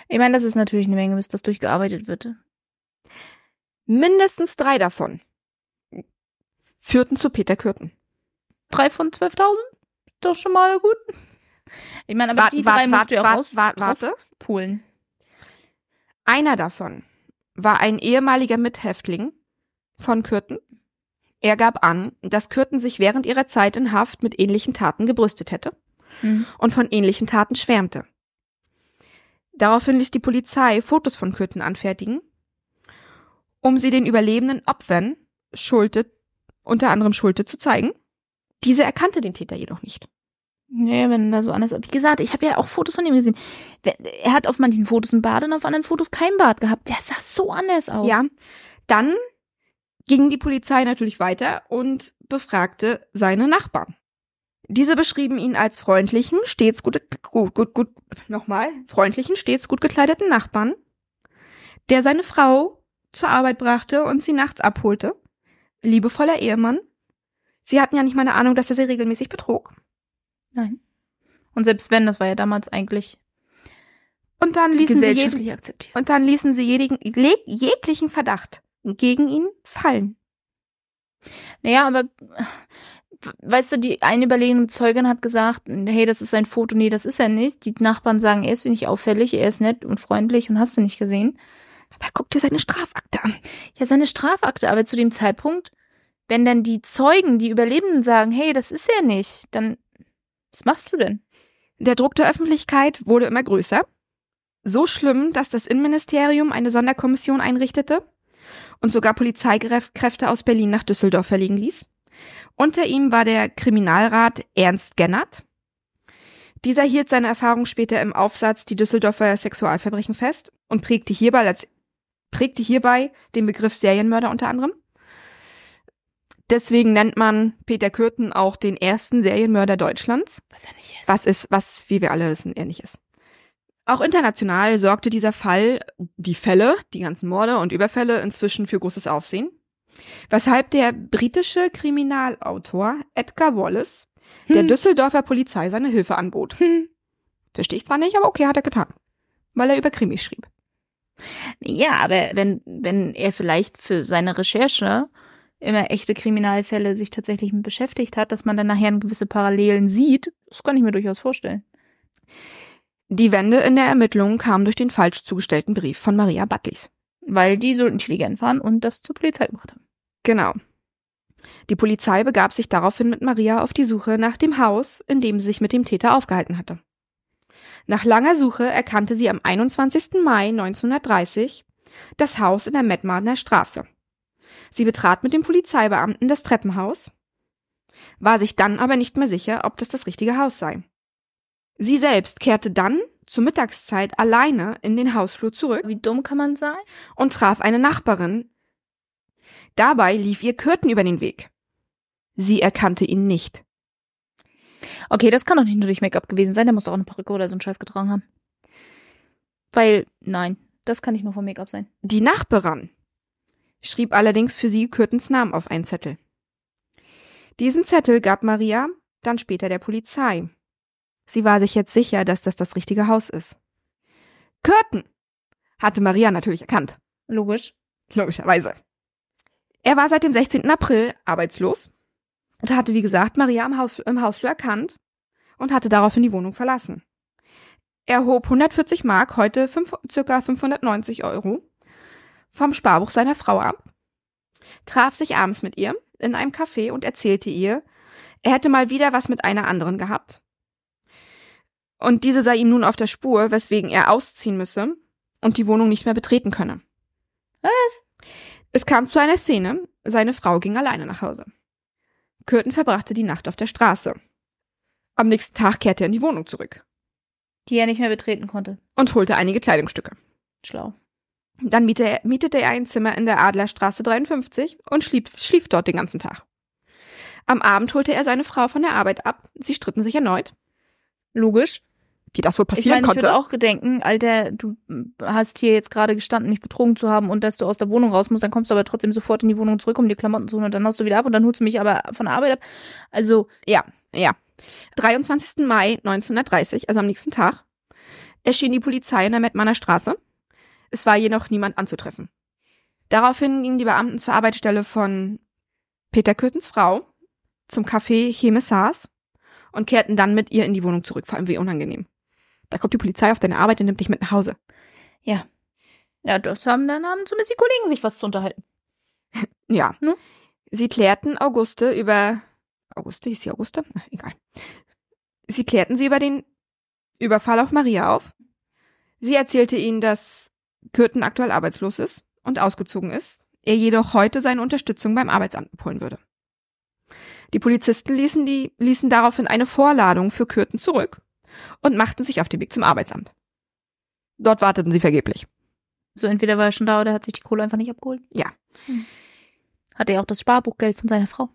Ich meine, das ist natürlich eine Menge, bis das durchgearbeitet wird. Mindestens drei davon führten zu Peter Kürten. Drei von 12.000? Doch schon mal gut. Ich meine, aber Wart- die wart- drei musst wart- du ja raus wart- Warte. rauspulen. Einer davon war ein ehemaliger Mithäftling von Kürten. Er gab an, dass Kürten sich während ihrer Zeit in Haft mit ähnlichen Taten gebrüstet hätte Mhm. und von ähnlichen Taten schwärmte. Daraufhin ließ die Polizei Fotos von Kürten anfertigen, um sie den überlebenden Opfern Schulte, unter anderem Schulte, zu zeigen. Diese erkannte den Täter jedoch nicht. Nee, wenn da so anders. Wie gesagt, ich habe ja auch Fotos von ihm gesehen. Er hat auf manchen Fotos ein Bart und auf anderen Fotos kein Bart gehabt. Der sah so anders aus. Ja, dann ging die Polizei natürlich weiter und befragte seine Nachbarn. Diese beschrieben ihn als freundlichen, stets gut, gut, gut, gut, nochmal, freundlichen, stets gut gekleideten Nachbarn, der seine Frau zur Arbeit brachte und sie nachts abholte. Liebevoller Ehemann. Sie hatten ja nicht mal eine Ahnung, dass er sie regelmäßig betrog. Nein. Und selbst wenn, das war ja damals eigentlich Und dann ließen sie, jeden, gesellschaftlich akzeptiert. und dann ließen sie jedigen, jeglichen Verdacht gegen ihn fallen. Naja, aber weißt du, die eine überlegene Zeugin hat gesagt, hey, das ist sein Foto. Nee, das ist er nicht. Die Nachbarn sagen, er ist nicht auffällig, er ist nett und freundlich und hast du nicht gesehen. Aber guck dir seine Strafakte an. Ja, seine Strafakte, aber zu dem Zeitpunkt, wenn dann die Zeugen, die Überlebenden sagen, hey, das ist er nicht, dann was machst du denn? Der Druck der Öffentlichkeit wurde immer größer. So schlimm, dass das Innenministerium eine Sonderkommission einrichtete und sogar Polizeikräfte aus Berlin nach Düsseldorf verlegen ließ. Unter ihm war der Kriminalrat Ernst Gennert. Dieser hielt seine Erfahrung später im Aufsatz Die Düsseldorfer Sexualverbrechen fest und prägte hierbei, als, prägte hierbei den Begriff Serienmörder unter anderem. Deswegen nennt man Peter Kürten auch den ersten Serienmörder Deutschlands Was er nicht ist. was ist, was, wie wir alle wissen, er nicht ist. Auch international sorgte dieser Fall, die Fälle, die ganzen Morde und Überfälle inzwischen für großes Aufsehen. Weshalb der britische Kriminalautor Edgar Wallace der Hm. Düsseldorfer Polizei seine Hilfe anbot. Hm. Verstehe ich zwar nicht, aber okay, hat er getan. Weil er über Krimis schrieb. Ja, aber wenn, wenn er vielleicht für seine Recherche immer echte Kriminalfälle sich tatsächlich mit beschäftigt hat, dass man dann nachher gewisse Parallelen sieht, das kann ich mir durchaus vorstellen. Die Wende in der Ermittlung kam durch den falsch zugestellten Brief von Maria Buttleys. Weil die so intelligent waren und das zur Polizei gebracht haben. Genau. Die Polizei begab sich daraufhin mit Maria auf die Suche nach dem Haus, in dem sie sich mit dem Täter aufgehalten hatte. Nach langer Suche erkannte sie am 21. Mai 1930 das Haus in der Mettmadener Straße. Sie betrat mit dem Polizeibeamten das Treppenhaus, war sich dann aber nicht mehr sicher, ob das das richtige Haus sei. Sie selbst kehrte dann zur Mittagszeit alleine in den Hausflur zurück Wie dumm kann man sein? und traf eine Nachbarin. Dabei lief ihr Kürten über den Weg. Sie erkannte ihn nicht. Okay, das kann doch nicht nur durch Make-up gewesen sein. Der muss doch auch eine Perücke oder so einen Scheiß getragen haben. Weil, nein, das kann nicht nur vom Make-up sein. Die Nachbarin schrieb allerdings für sie Kürtens Namen auf einen Zettel. Diesen Zettel gab Maria dann später der Polizei. Sie war sich jetzt sicher, dass das das richtige Haus ist. Kürten hatte Maria natürlich erkannt. Logisch. Logischerweise. Er war seit dem 16. April arbeitslos und hatte, wie gesagt, Maria im, Haus, im Hausflur erkannt und hatte daraufhin die Wohnung verlassen. Er hob 140 Mark, heute fünf, circa 590 Euro, vom Sparbuch seiner Frau ab, traf sich abends mit ihr in einem Café und erzählte ihr, er hätte mal wieder was mit einer anderen gehabt. Und diese sei ihm nun auf der Spur, weswegen er ausziehen müsse und die Wohnung nicht mehr betreten könne. Was? Es kam zu einer Szene, seine Frau ging alleine nach Hause. Kürten verbrachte die Nacht auf der Straße. Am nächsten Tag kehrte er in die Wohnung zurück Die er nicht mehr betreten konnte. und holte einige Kleidungsstücke. Schlau. Dann mietete er, mietete er ein Zimmer in der Adlerstraße 53 und schlief, schlief dort den ganzen Tag. Am Abend holte er seine Frau von der Arbeit ab. Sie stritten sich erneut, Logisch. Wie das wohl Ich passieren meine, ich konnte. würde auch gedenken, Alter, du hast hier jetzt gerade gestanden, mich betrogen zu haben und dass du aus der Wohnung raus musst, dann kommst du aber trotzdem sofort in die Wohnung zurück, um die Klamotten zu holen und dann haust du wieder ab und dann holst du mich aber von der Arbeit ab. Also, Ja, ja. 23. Mai 1930, also am nächsten Tag, erschien die Polizei in der Mettmanner Straße. Es war jedoch niemand anzutreffen. Daraufhin gingen die Beamten zur Arbeitsstelle von Peter Kürtens Frau zum Café Hemessars und kehrten dann mit ihr in die Wohnung zurück, vor allem wie unangenehm. Da kommt die Polizei auf deine Arbeit und nimmt dich mit nach Hause. ja. Ja, das haben dann haben zumindest die Kollegen sich was zu unterhalten. Ja. Ne? Sie klärten Auguste über Auguste, hieß sie Auguste? Na, egal. Sie klärten sie über den Überfall auf Maria auf. Sie erzählte ihnen, dass Kürten aktuell arbeitslos ist und ausgezogen ist, er jedoch heute seine Unterstützung beim Arbeitsamt abholen würde. Die Polizisten ließen, die, ließen daraufhin eine Vorladung für Kürten zurück und machten sich auf den Weg zum Arbeitsamt. Dort warteten sie vergeblich. So entweder war er schon da oder hat sich die Kohle einfach nicht abgeholt. Ja. Hm. Hatte er auch das Sparbuchgeld von seiner Frau.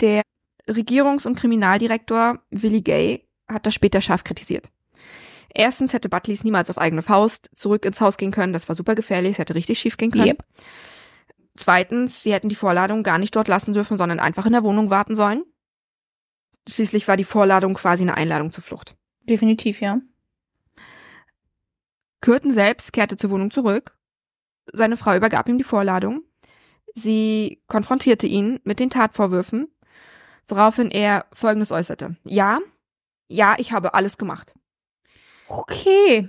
Der Regierungs- und Kriminaldirektor Willie Gay hat das später scharf kritisiert. Erstens hätte Butleys niemals auf eigene Faust zurück ins Haus gehen können. Das war super gefährlich. Es hätte richtig schief gehen können. Yep. Zweitens, sie hätten die Vorladung gar nicht dort lassen dürfen, sondern einfach in der Wohnung warten sollen. Schließlich war die Vorladung quasi eine Einladung zur Flucht. Definitiv, ja. Kürten selbst kehrte zur Wohnung zurück. Seine Frau übergab ihm die Vorladung. Sie konfrontierte ihn mit den Tatvorwürfen, woraufhin er Folgendes äußerte. Ja, ja, ich habe alles gemacht. Okay.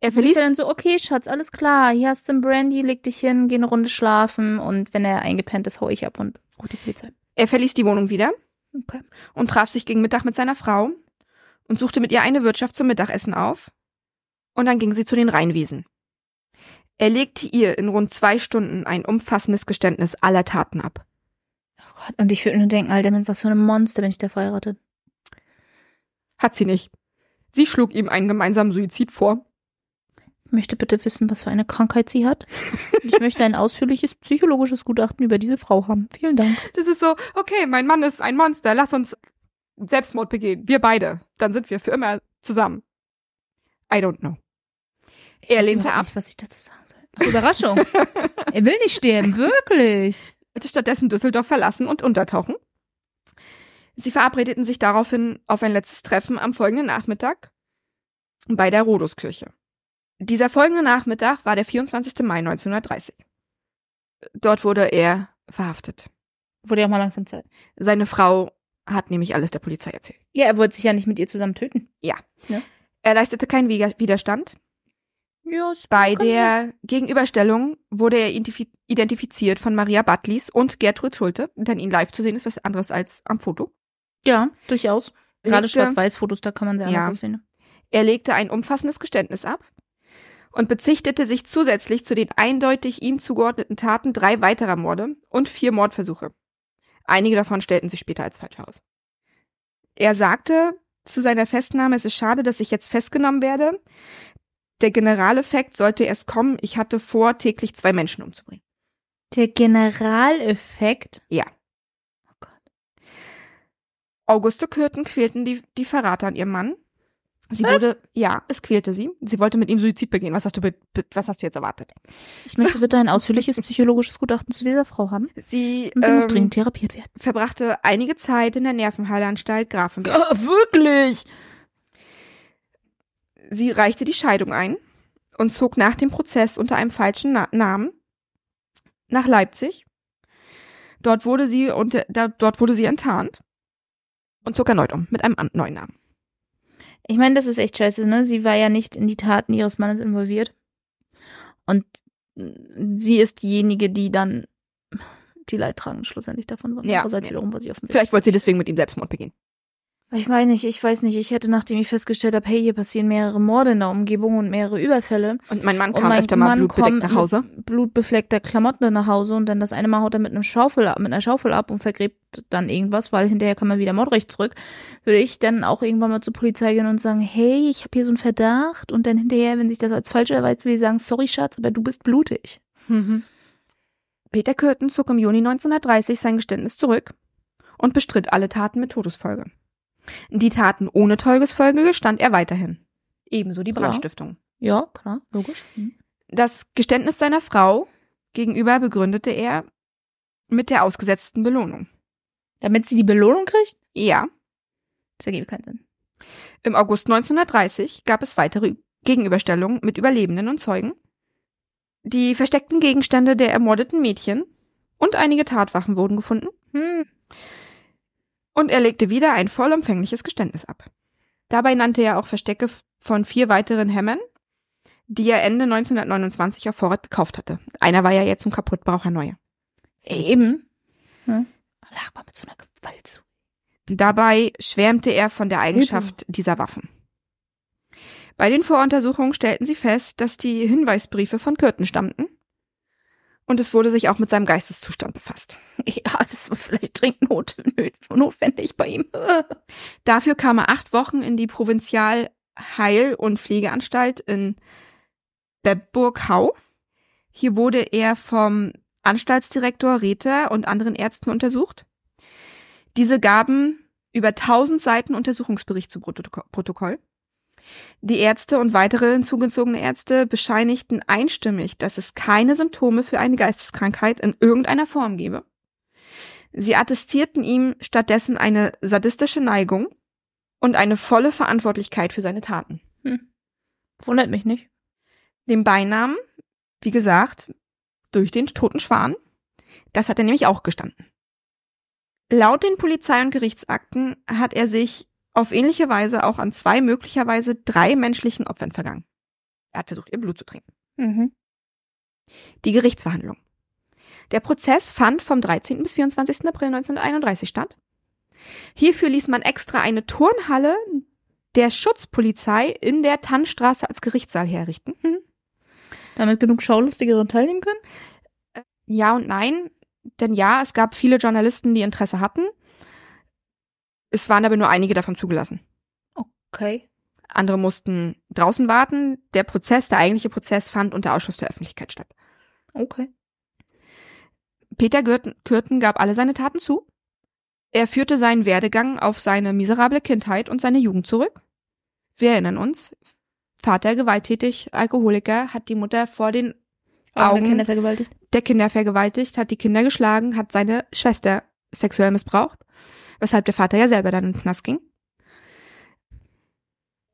Er Verließ er dann so, okay, Schatz, alles klar, hier hast du einen Brandy, leg dich hin, geh eine Runde schlafen und wenn er eingepennt ist, hau ich ab und ruf die Polizei. er verließ die Wohnung wieder Okay. und traf sich gegen Mittag mit seiner Frau und suchte mit ihr eine Wirtschaft zum Mittagessen auf. Und dann ging sie zu den Rheinwiesen. Er legte ihr in rund zwei Stunden ein umfassendes Geständnis aller Taten ab. Oh Gott, und ich würde nur denken, Alter, mit was für einem Monster bin ich da verheiratet. Hat sie nicht. Sie schlug ihm einen gemeinsamen Suizid vor. Ich möchte bitte wissen, was für eine Krankheit sie hat. Und ich möchte ein ausführliches psychologisches Gutachten über diese Frau haben. Vielen Dank. Das ist so, okay, mein Mann ist ein Monster, lass uns Selbstmord begehen. Wir beide. Dann sind wir für immer zusammen. I don't know. Er weiß lehnte überhaupt ab, Nicht, was ich dazu sagen soll. Ach, Überraschung. er will nicht sterben, wirklich. wollte stattdessen Düsseldorf verlassen und untertauchen. Sie verabredeten sich daraufhin auf ein letztes Treffen am folgenden Nachmittag bei der Roduskirche. Dieser folgende Nachmittag war der 24. Mai 1930. Dort wurde er verhaftet. Wurde ja auch mal langsam Zeit. Seine Frau hat nämlich alles der Polizei erzählt. Ja, er wollte sich ja nicht mit ihr zusammen töten. Er leistete keinen Wider- Widerstand. Ja, Bei der Gegenüberstellung wurde er identifi identifiziert von Maria Buttlis und Gertrud Schulte, denn ihn live zu sehen ist was anderes als am Foto. Ja, durchaus. Gerade Schwarz-Weiß-Fotos, da kann man sehr anders Ja. aussehen. ne? Er legte ein umfassendes Geständnis ab und bezichtete sich zusätzlich zu den eindeutig ihm zugeordneten Taten drei weiterer Morde und vier Mordversuche. Einige davon stellten sich später als falsch aus. Er sagte, zu seiner Festnahme, es ist schade, dass ich jetzt festgenommen werde. Der Generaleffekt sollte erst kommen, ich hatte vor, täglich zwei Menschen umzubringen. Der Generaleffekt? Ja. Oh Gott. Auguste Kürten quälten die, die Verrater an ihrem Mann. Sie Was? wurde, ja, es quälte sie. Sie wollte mit ihm Suizid begehen. Was hast du, be, was hast du jetzt erwartet? Ich möchte bitte ein ausführliches psychologisches Gutachten zu dieser Frau haben. Sie, Und sie muss ähm, dringend therapiert werden. verbrachte einige Zeit in der Nervenheilanstalt Grafenberg. Ah, wirklich? Sie reichte die Scheidung ein und zog nach dem Prozess unter einem falschen Na Namen nach Leipzig. Dort wurde sie da, dort wurde sie enttarnt und zog erneut um mit einem neuen Namen. Ich meine, das ist echt scheiße, ne? Sie war ja nicht in die Taten ihres Mannes involviert. Und sie ist diejenige, die dann die Leidtragende schlussendlich davon war. Ja. Andererseits wiederum war sie offensichtlich. Vielleicht wollte sie deswegen mit ihm Selbstmord begehen. Ich weiß nicht, ich weiß nicht. Ich hätte, nachdem ich festgestellt habe, hey, hier passieren mehrere Morde in der Umgebung und mehrere Überfälle. Und mein Mann kam mein öfter mal Mann blutbedeckt kommt nach Hause. Blutbefleckter Klamotten nach Hause und dann das eine Mal haut er mit einem Schaufel ab, mit einer Schaufel ab und vergräbt dann irgendwas, weil hinterher kann man wieder Mordrecht zurück. Würde ich dann auch irgendwann mal zur Polizei gehen und sagen, hey, ich habe hier so einen Verdacht und dann hinterher, wenn sich das als falsch erweist, will ich sagen, sorry Schatz, aber du bist blutig. Mhm. Peter Kürten zog im Juni 1930 sein Geständnis zurück und bestritt alle Taten mit Todesfolge. Die Taten ohne Todesfolge gestand er weiterhin. Ebenso die. Brandstiftung. Ja, klar, logisch. Mhm. Das Geständnis seiner Frau gegenüber begründete er mit der ausgesetzten Belohnung. Damit sie die Belohnung kriegt? Ja, Das ergibt keinen Sinn. im August 1930 gab es weitere Gegenüberstellungen mit Überlebenden und Zeugen. Die versteckten Gegenstände der ermordeten Mädchen und einige Tatwaffen wurden gefunden. Hm. Und er legte wieder ein vollumfängliches Geständnis ab. Dabei nannte er auch Verstecke von vier weiteren Hämmern, die er Ende 1929 auf Vorrat gekauft hatte. Einer war ja jetzt zum Kaputtbraucher neue. Eben. Hm. Lag mal mit so einer Gewalt zu. Dabei schwärmte er von der Eigenschaft dieser Waffen. Bei den Voruntersuchungen stellten sie fest, dass die Hinweisbriefe von Kürten stammten. Und es wurde sich auch mit seinem Geisteszustand befasst. Ja, das war vielleicht dringend not notwendig bei ihm. Dafür kam er acht Wochen in die Provinzialheil- und Pflegeanstalt in Bebburg-Hau. Hier wurde er vom Anstaltsdirektor Rether und anderen Ärzten untersucht. Diese gaben über 1000 Seiten Untersuchungsbericht zu Protoko- Protokoll. Die Ärzte und weitere hinzugezogene Ärzte bescheinigten einstimmig, dass es keine Symptome für eine Geisteskrankheit in irgendeiner Form gebe. Sie attestierten ihm stattdessen eine sadistische Neigung und eine volle Verantwortlichkeit für seine Taten. Wundert mich nicht. Den Beinamen, wie gesagt, durch den toten Schwan, das hat er nämlich auch gestanden. Laut den Polizei- und Gerichtsakten hat er sich auf ähnliche Weise auch an zwei, möglicherweise drei menschlichen Opfern vergangen. Er hat versucht, ihr Blut zu trinken. Mhm. Die Gerichtsverhandlung. Der Prozess fand vom 13. bis 24. April 1931 statt. Hierfür ließ man extra eine Turnhalle der Schutzpolizei in der Tannstraße als Gerichtssaal herrichten. Damit genug Schaulustige daran teilnehmen können? Ja und nein, denn ja, es gab viele Journalisten, die Interesse hatten. Es waren aber nur einige davon zugelassen. Okay. Andere mussten draußen warten. Der Prozess, der eigentliche Prozess, fand unter Ausschluss der Öffentlichkeit statt. Okay. Peter Gürten, Kürten gab alle seine Taten zu. Er führte seinen Werdegang auf seine miserable Kindheit und seine Jugend zurück. Wir erinnern uns, Vater gewalttätig, Alkoholiker, hat die Mutter vor den Augen. Kinder vergewaltigt. der Kinder vergewaltigt, hat die Kinder geschlagen, hat seine Schwester sexuell missbraucht, weshalb der Vater ja selber dann in den Knast ging.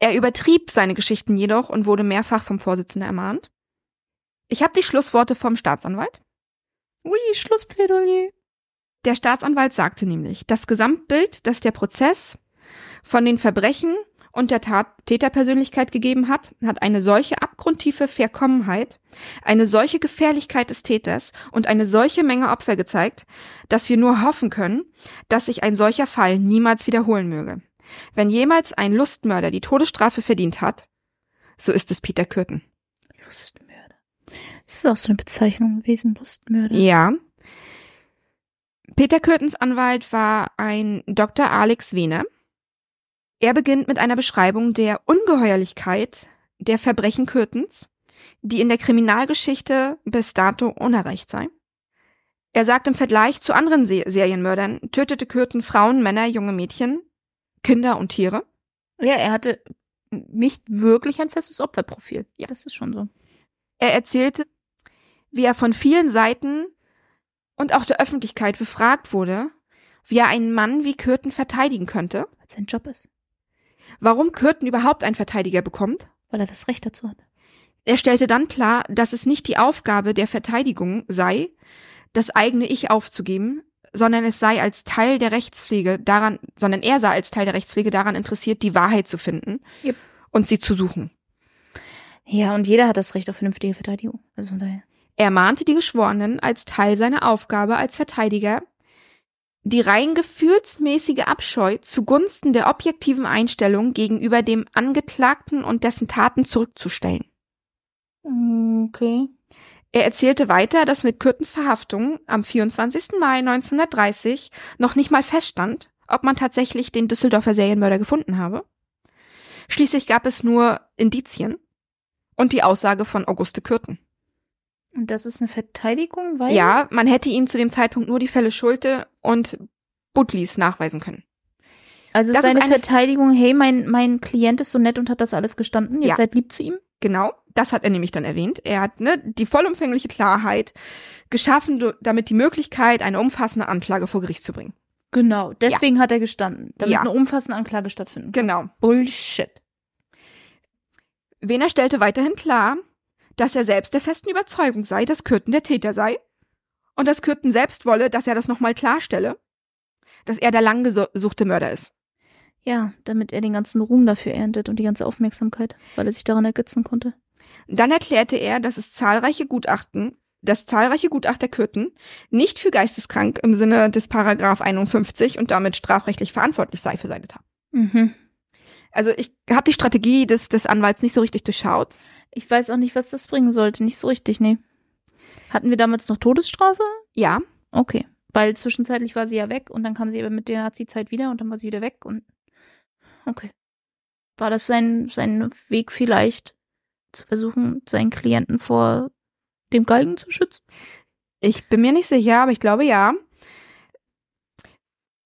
Er übertrieb seine Geschichten jedoch und wurde mehrfach vom Vorsitzenden ermahnt. Ich habe die Schlussworte vom Staatsanwalt. Ui, Schlussplädoyer. Der Staatsanwalt sagte nämlich, das Gesamtbild, das der Prozess von den Verbrechen und der Tat Täterpersönlichkeit gegeben hat, hat eine solche abgrundtiefe Verkommenheit, eine solche Gefährlichkeit des Täters und eine solche Menge Opfer gezeigt, dass wir nur hoffen können, dass sich ein solcher Fall niemals wiederholen möge. Wenn jemals ein Lustmörder die Todesstrafe verdient hat, so ist es Peter Kürten. Lustmörder. Das ist auch so eine Bezeichnung gewesen, Lustmörder. Ja. Peter Kürtens Anwalt war ein Dr. Alex Wehner. Er beginnt mit einer Beschreibung der Ungeheuerlichkeit der Verbrechen Kürtens, die in der Kriminalgeschichte bis dato unerreicht sei. Er sagt im Vergleich zu anderen Se Serienmördern tötete Kürten Frauen, Männer, junge Mädchen, Kinder und Tiere. Ja, er hatte nicht wirklich ein festes Opferprofil. Ja, das ist schon so. Er erzählte, wie er von vielen Seiten und auch der Öffentlichkeit befragt wurde, wie er einen Mann wie Kürten verteidigen könnte. Weil sein Job ist. Warum Kürten überhaupt einen Verteidiger bekommt. Weil er das Recht dazu hat. Er stellte dann klar, dass es nicht die Aufgabe der Verteidigung sei, das eigene Ich aufzugeben, sondern es sei als Teil der Rechtspflege daran, sondern er sei als Teil der Rechtspflege daran interessiert, die Wahrheit zu finden Yep. und sie zu suchen. Ja, und jeder hat das Recht auf vernünftige Verteidigung. Also von daher. Er mahnte die Geschworenen als Teil seiner Aufgabe als Verteidiger, die rein gefühlsmäßige Abscheu zugunsten der objektiven Einstellung gegenüber dem Angeklagten und dessen Taten zurückzustellen. Okay. Er erzählte weiter, dass mit Kürtens Verhaftung am 24. Mai 1930 noch nicht mal feststand, ob man tatsächlich den Düsseldorfer Serienmörder gefunden habe. Schließlich gab es nur Indizien und die Aussage von Auguste Kürten. Und das ist eine Verteidigung, weil. Ja, man hätte ihm zu dem Zeitpunkt nur die Fälle Schulte und Butlis nachweisen können. Also das seine ist Verteidigung, hey, mein, mein Klient ist so nett und hat das alles gestanden, jetzt Ja. seid lieb zu ihm. Genau, das hat er nämlich dann erwähnt. Er hat ne, die vollumfängliche Klarheit geschaffen, damit die Möglichkeit, eine umfassende Anklage vor Gericht zu bringen. Genau, deswegen hat er gestanden, damit Ja. eine umfassende Anklage stattfinden kann. Genau. Bullshit. Wener stellte weiterhin klar, dass er selbst der festen Überzeugung sei, dass Kürten der Täter sei und dass Kürten selbst wolle, dass er das nochmal klarstelle, dass er der lang gesu- gesuchte Mörder ist. Ja, damit er den ganzen Ruhm dafür erntet und die ganze Aufmerksamkeit, weil er sich daran ergötzen konnte. Dann erklärte er, dass es zahlreiche Gutachten, dass zahlreiche Gutachter Kürten nicht für geisteskrank im Sinne des Paragraph 51 und damit strafrechtlich verantwortlich sei für seine Tat. Mhm. Also ich habe die Strategie des, des Anwalts nicht so richtig durchschaut. Ich weiß auch nicht, was das bringen sollte. Nicht so richtig, nee. Hatten wir damals noch Todesstrafe? Ja, Okay. Weil zwischenzeitlich war sie ja weg und dann kam sie aber mit der Nazi-Zeit wieder und dann war sie wieder weg und. Okay. War das sein, sein Weg vielleicht, zu versuchen, seinen Klienten vor dem Galgen zu schützen? ich bin mir nicht sicher, aber ich glaube ja.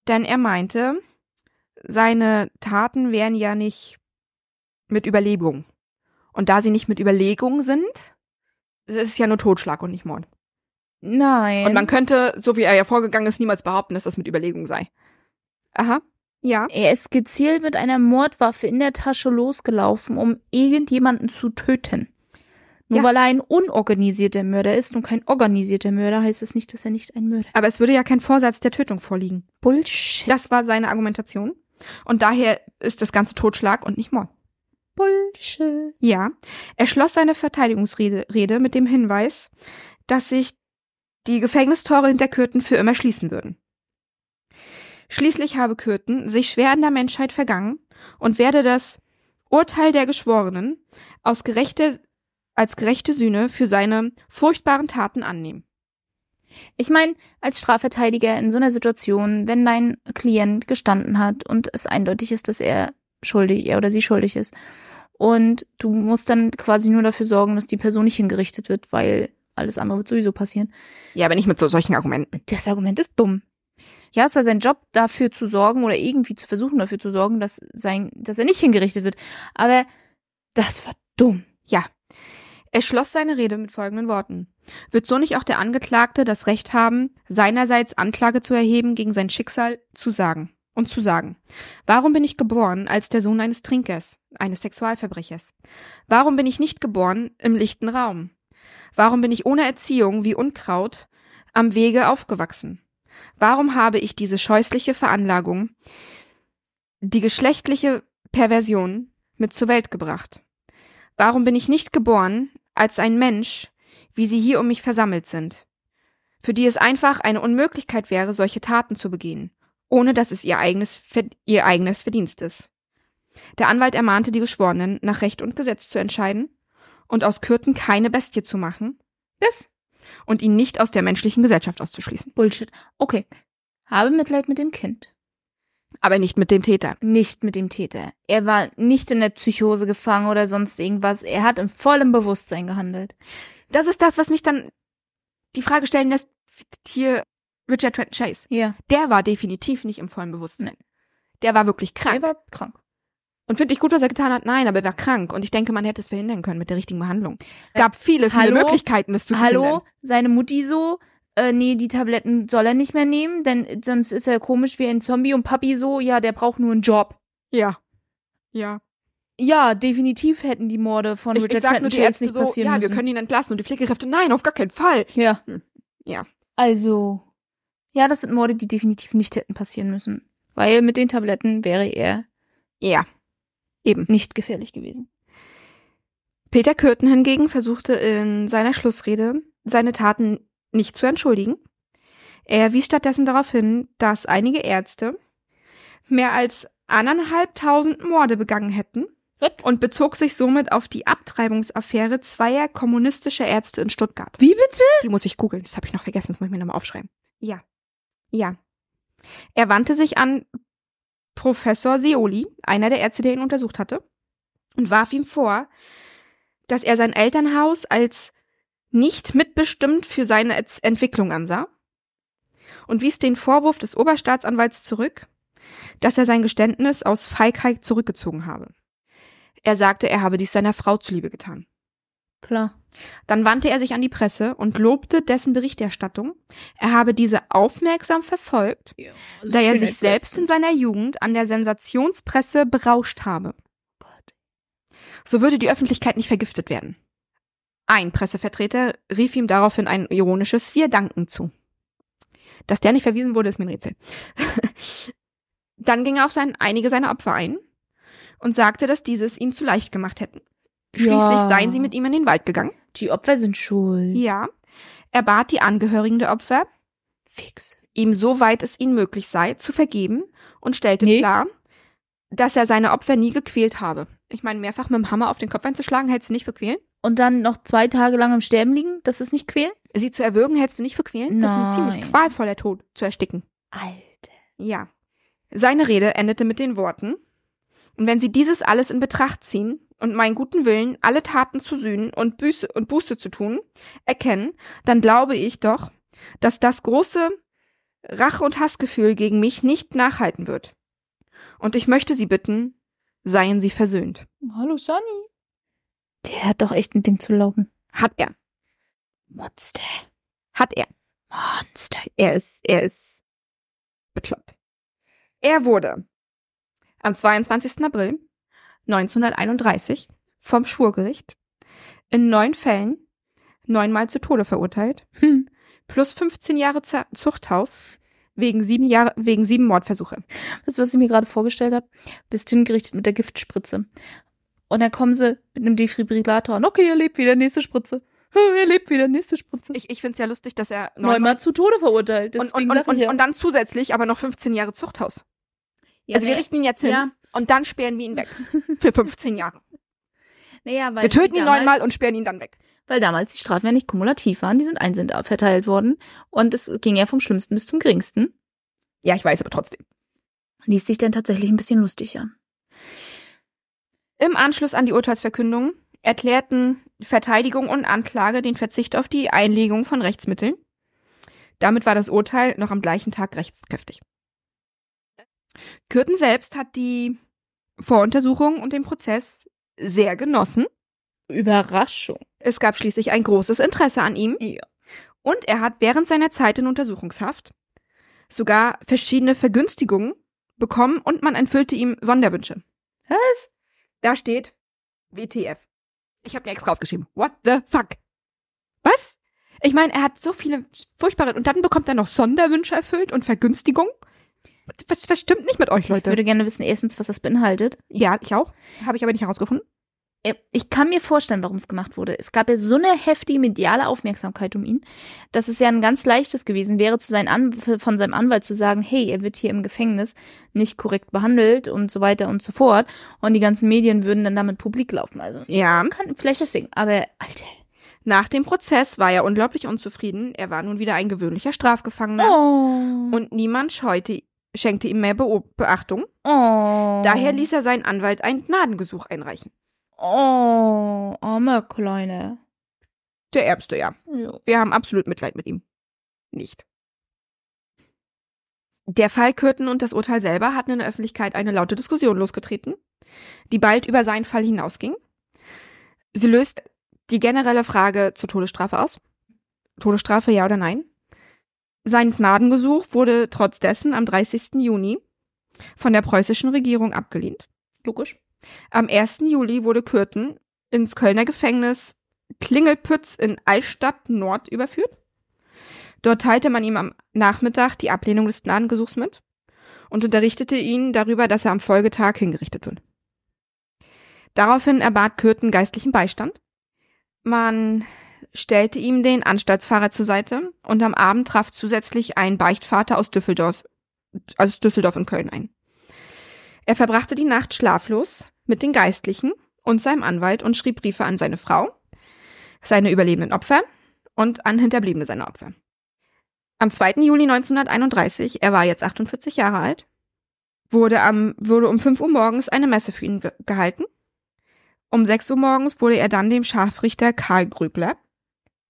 Denn er meinte, seine Taten wären ja nicht mit Überlegung. Und da sie nicht mit Überlegung sind, es ist ja nur Totschlag und nicht Mord. Nein. Und man könnte, so wie er ja vorgegangen ist, niemals behaupten, dass das mit Überlegung sei. Aha. Ja. er ist gezielt mit einer Mordwaffe in der Tasche losgelaufen, um irgendjemanden zu töten. Nur Ja. weil er ein unorganisierter Mörder ist und kein organisierter Mörder, heißt es nicht, dass er nicht ein Mörder ist. Aber es würde ja kein Vorsatz der Tötung vorliegen. Bullshit. Das war seine Argumentation. Und daher ist das Ganze Totschlag und nicht Mord. Bullshit. Ja. Er schloss seine Verteidigungsrede Rede mit dem Hinweis, dass sich die Gefängnistore hinter Kürten für immer schließen würden. Schließlich habe Kürten sich schwer an der Menschheit vergangen und werde das Urteil der Geschworenen aus gerechte, als gerechte Sühne für seine furchtbaren Taten annehmen. Ich meine, als Strafverteidiger in so einer Situation, wenn dein Klient gestanden hat und es eindeutig ist, dass er schuldig, er oder sie schuldig ist, und du musst dann quasi nur dafür sorgen, dass die Person nicht hingerichtet wird, weil alles andere wird sowieso passieren. Ja, aber nicht mit so solchen Argumenten. Das Argument ist dumm. Ja, es war sein Job, dafür zu sorgen oder irgendwie zu versuchen, dafür zu sorgen, dass sein, dass er nicht hingerichtet wird. Aber das war dumm. Ja. Er schloss seine Rede mit folgenden Worten. Wird so nicht auch der Angeklagte das Recht haben, seinerseits Anklage zu erheben gegen sein Schicksal zu sagen und zu sagen, warum bin ich geboren als der Sohn eines Trinkers, eines Sexualverbrechers? Warum bin ich nicht geboren im lichten Raum? Warum bin ich ohne Erziehung wie Unkraut am Wege aufgewachsen? Warum habe ich diese scheußliche Veranlagung, die geschlechtliche Perversion mit zur Welt gebracht? Warum bin ich nicht geboren als ein Mensch, wie sie hier um mich versammelt sind, für die es einfach eine Unmöglichkeit wäre, solche Taten zu begehen, ohne dass es ihr eigenes, ihr eigenes Verdienst ist? Der Anwalt ermahnte die Geschworenen, nach Recht und Gesetz zu entscheiden und aus Kürten keine Bestie zu machen Das und ihn nicht aus der menschlichen Gesellschaft auszuschließen. Bullshit. Okay. Habe Mitleid mit dem Kind. Aber nicht mit dem Täter. Nicht mit dem Täter. Er war nicht in der Psychose gefangen oder sonst irgendwas. Er hat in vollem Bewusstsein gehandelt. Das ist das, was mich dann die Frage stellen lässt, hier Richard Trenton Chase. Ja. Der war definitiv nicht im vollen Bewusstsein. Der war wirklich krank. Er war krank. Und finde ich gut, was er getan hat? Nein, aber er war krank. Und ich denke, man hätte es verhindern können mit der richtigen Behandlung. Gab viele, viele Hallo? Möglichkeiten, das zu verhindern. Hallo, seine Mutti so, äh, nee, die Tabletten soll er nicht mehr nehmen, denn sonst ist er komisch wie ein Zombie und Papi so, ja, der braucht nur einen Job. Ja. Ja. Ja, definitiv hätten die Morde von Ich, ich Richard sag Trenton nur die Chase Ärzte nicht so, passieren ja, wir müssen. können ihn entlassen. Und die Pflegekräfte, nein, auf gar keinen Fall. ja. Hm. Ja. Also, ja, das sind Morde, die definitiv nicht hätten passieren müssen. Weil mit den Tabletten wäre er Ja. Eben. nicht gefährlich gewesen. Peter Kürten hingegen versuchte in seiner Schlussrede, seine Taten nicht zu entschuldigen. Er wies stattdessen darauf hin, dass einige Ärzte mehr als anderthalbtausend Morde begangen hätten Was? und bezog sich somit auf die Abtreibungsaffäre zweier kommunistischer Ärzte in Stuttgart. Wie bitte? Die muss ich googeln, das habe ich noch vergessen, das muss ich mir nochmal aufschreiben. Ja. Ja. Er wandte sich an Professor Seoli, einer der Ärzte, der ihn untersucht hatte, und warf ihm vor, dass er sein Elternhaus als nicht mitbestimmt für seine Entwicklung ansah und wies den Vorwurf des Oberstaatsanwalts zurück, dass er sein Geständnis aus Feigheit zurückgezogen habe. Er sagte, er habe dies seiner Frau zuliebe getan. Klar. Dann wandte er sich an die Presse und lobte dessen Berichterstattung. Er habe diese aufmerksam verfolgt, Ja, da er sich selbst in seiner Jugend an der Sensationspresse berauscht habe. So würde die Öffentlichkeit nicht vergiftet werden. Ein Pressevertreter rief ihm daraufhin ein ironisches Wir danken zu. Dass der nicht verwiesen wurde, ist mir ein Rätsel. Dann ging er auf sein, einige seiner Opfer ein und sagte, dass dieses ihm zu leicht gemacht hätten. Schließlich Ja. seien sie mit ihm in den Wald gegangen. Die Opfer sind schuld. Ja. Er bat die Angehörigen der Opfer, Fix. ihm soweit es ihnen möglich sei, zu vergeben und stellte Nee. klar, dass er seine Opfer nie gequält habe. Ich meine, mehrfach mit dem Hammer auf den Kopf einzuschlagen, hältst du nicht für quälen? Und dann noch zwei Tage lang im Sterben liegen? Das ist nicht quälen? Sie zu erwürgen, hältst du nicht für quälen? Das ist ein ziemlich Nein. qualvoller Tod, zu ersticken. Alter. Ja. Seine Rede endete mit den Worten, und wenn Sie dieses alles in Betracht ziehen und meinen guten Willen, alle Taten zu sühnen und Büße und Buße zu tun, erkennen, dann glaube ich doch, dass das große Rache- und Hassgefühl gegen mich nicht nachhalten wird. Und ich möchte Sie bitten, seien Sie versöhnt. Hallo Sunny. Der hat doch echt ein Ding zu laufen. Hat er. Monster. Hat er. Monster. Er ist, er ist bekloppt. Er wurde am 22. April 1931 vom Schwurgericht in neun Fällen neunmal zu Tode verurteilt, Hm. plus 15 Jahre Z- Zuchthaus wegen sieben Jahre, wegen sieben Mordversuche. Du, was ich mir gerade vorgestellt habe? Bist hingerichtet mit der Giftspritze. Und dann kommen sie mit einem Defibrillator an. Okay, er lebt wieder, nächste Spritze. Er lebt wieder, nächste Spritze. Ich, ich finde es ja lustig, dass er neunmal Neunmal zu Tode verurteilt. und, Deswegen und, und, und, und dann zusätzlich aber noch 15 Jahre Zuchthaus. ja, also wir nee, richten ihn jetzt hin ja. Und dann sperren wir ihn weg. Für 15 Jahre. naja, weil Wir töten ihn neunmal und sperren ihn dann weg. Weil damals die Strafen ja nicht kumulativ waren, die sind einzeln verteilt worden. Und es ging ja vom Schlimmsten bis zum Geringsten. Ja, ich weiß, aber trotzdem. Liest sich dann tatsächlich ein bisschen lustig an. Im Anschluss an die Urteilsverkündung erklärten Verteidigung und Anklage den Verzicht auf die Einlegung von Rechtsmitteln. Damit war das Urteil noch am gleichen Tag rechtskräftig. Kürten selbst hat die Voruntersuchung und den Prozess sehr genossen. Überraschung. Es gab schließlich ein großes Interesse an ihm Ja. und er hat während seiner Zeit in Untersuchungshaft sogar verschiedene Vergünstigungen bekommen und man erfüllte ihm Sonderwünsche. Was? Da steht WTF. Ich habe mir extra aufgeschrieben. What the fuck? Was? Ich meine, er hat so viele furchtbare und dann bekommt er noch Sonderwünsche erfüllt und Vergünstigung. Was, was stimmt nicht mit euch, Ich Leute? würde gerne wissen, erstens, was das beinhaltet. Ja, ich auch. Habe ich aber nicht herausgefunden. Äh, Ich kann mir vorstellen, warum es gemacht wurde. Es gab ja so eine heftige mediale Aufmerksamkeit um ihn, dass es ja ein ganz leichtes gewesen wäre, zu seinen An von seinem Anwalt zu sagen, hey, er wird hier im Gefängnis nicht korrekt behandelt und so weiter und so fort. Und die ganzen Medien würden dann damit publik laufen. Also Ja. kann, vielleicht deswegen. Aber Alter. Nach dem Prozess war er unglaublich unzufrieden. Er war nun wieder ein gewöhnlicher Strafgefangener. Oh. Und niemand scheute schenkte ihm mehr Be Beachtung. Oh. Daher ließ er seinen Anwalt ein Gnadengesuch einreichen. Oh, arme Kleine. Der Ärmste, ja. Ja. Wir haben absolut Mitleid mit ihm. Nicht. Der Fall Kürten und das Urteil selber hatten in der Öffentlichkeit eine laute Diskussion losgetreten, die bald über seinen Fall hinausging. Sie löst die generelle Frage zur Todesstrafe aus. Todesstrafe ja oder nein? Sein Gnadengesuch wurde trotz dessen am 30. Juni von der preußischen Regierung abgelehnt. Logisch. Am 1. Juli wurde Kürten ins Kölner Gefängnis Klingelpütz in Altstadt Nord überführt. Dort teilte man ihm am Nachmittag die Ablehnung des Gnadengesuchs mit und unterrichtete ihn darüber, dass er am Folgetag hingerichtet wird. Daraufhin erbat Kürten geistlichen Beistand. Man stellte ihm den Anstaltsfahrer zur Seite und am Abend traf zusätzlich ein Beichtvater aus Düsseldorf, aus Düsseldorf und Köln ein. Er verbrachte die Nacht schlaflos mit den Geistlichen und seinem Anwalt und schrieb Briefe an seine Frau, seine überlebenden Opfer und an Hinterbliebene seiner Opfer. Am 2. Juli 1931, er war jetzt 48 Jahre alt, wurde, am, wurde um 5 Uhr morgens eine Messe für ihn ge gehalten. Um 6 Uhr morgens wurde er dann dem Scharfrichter Karl Gröbler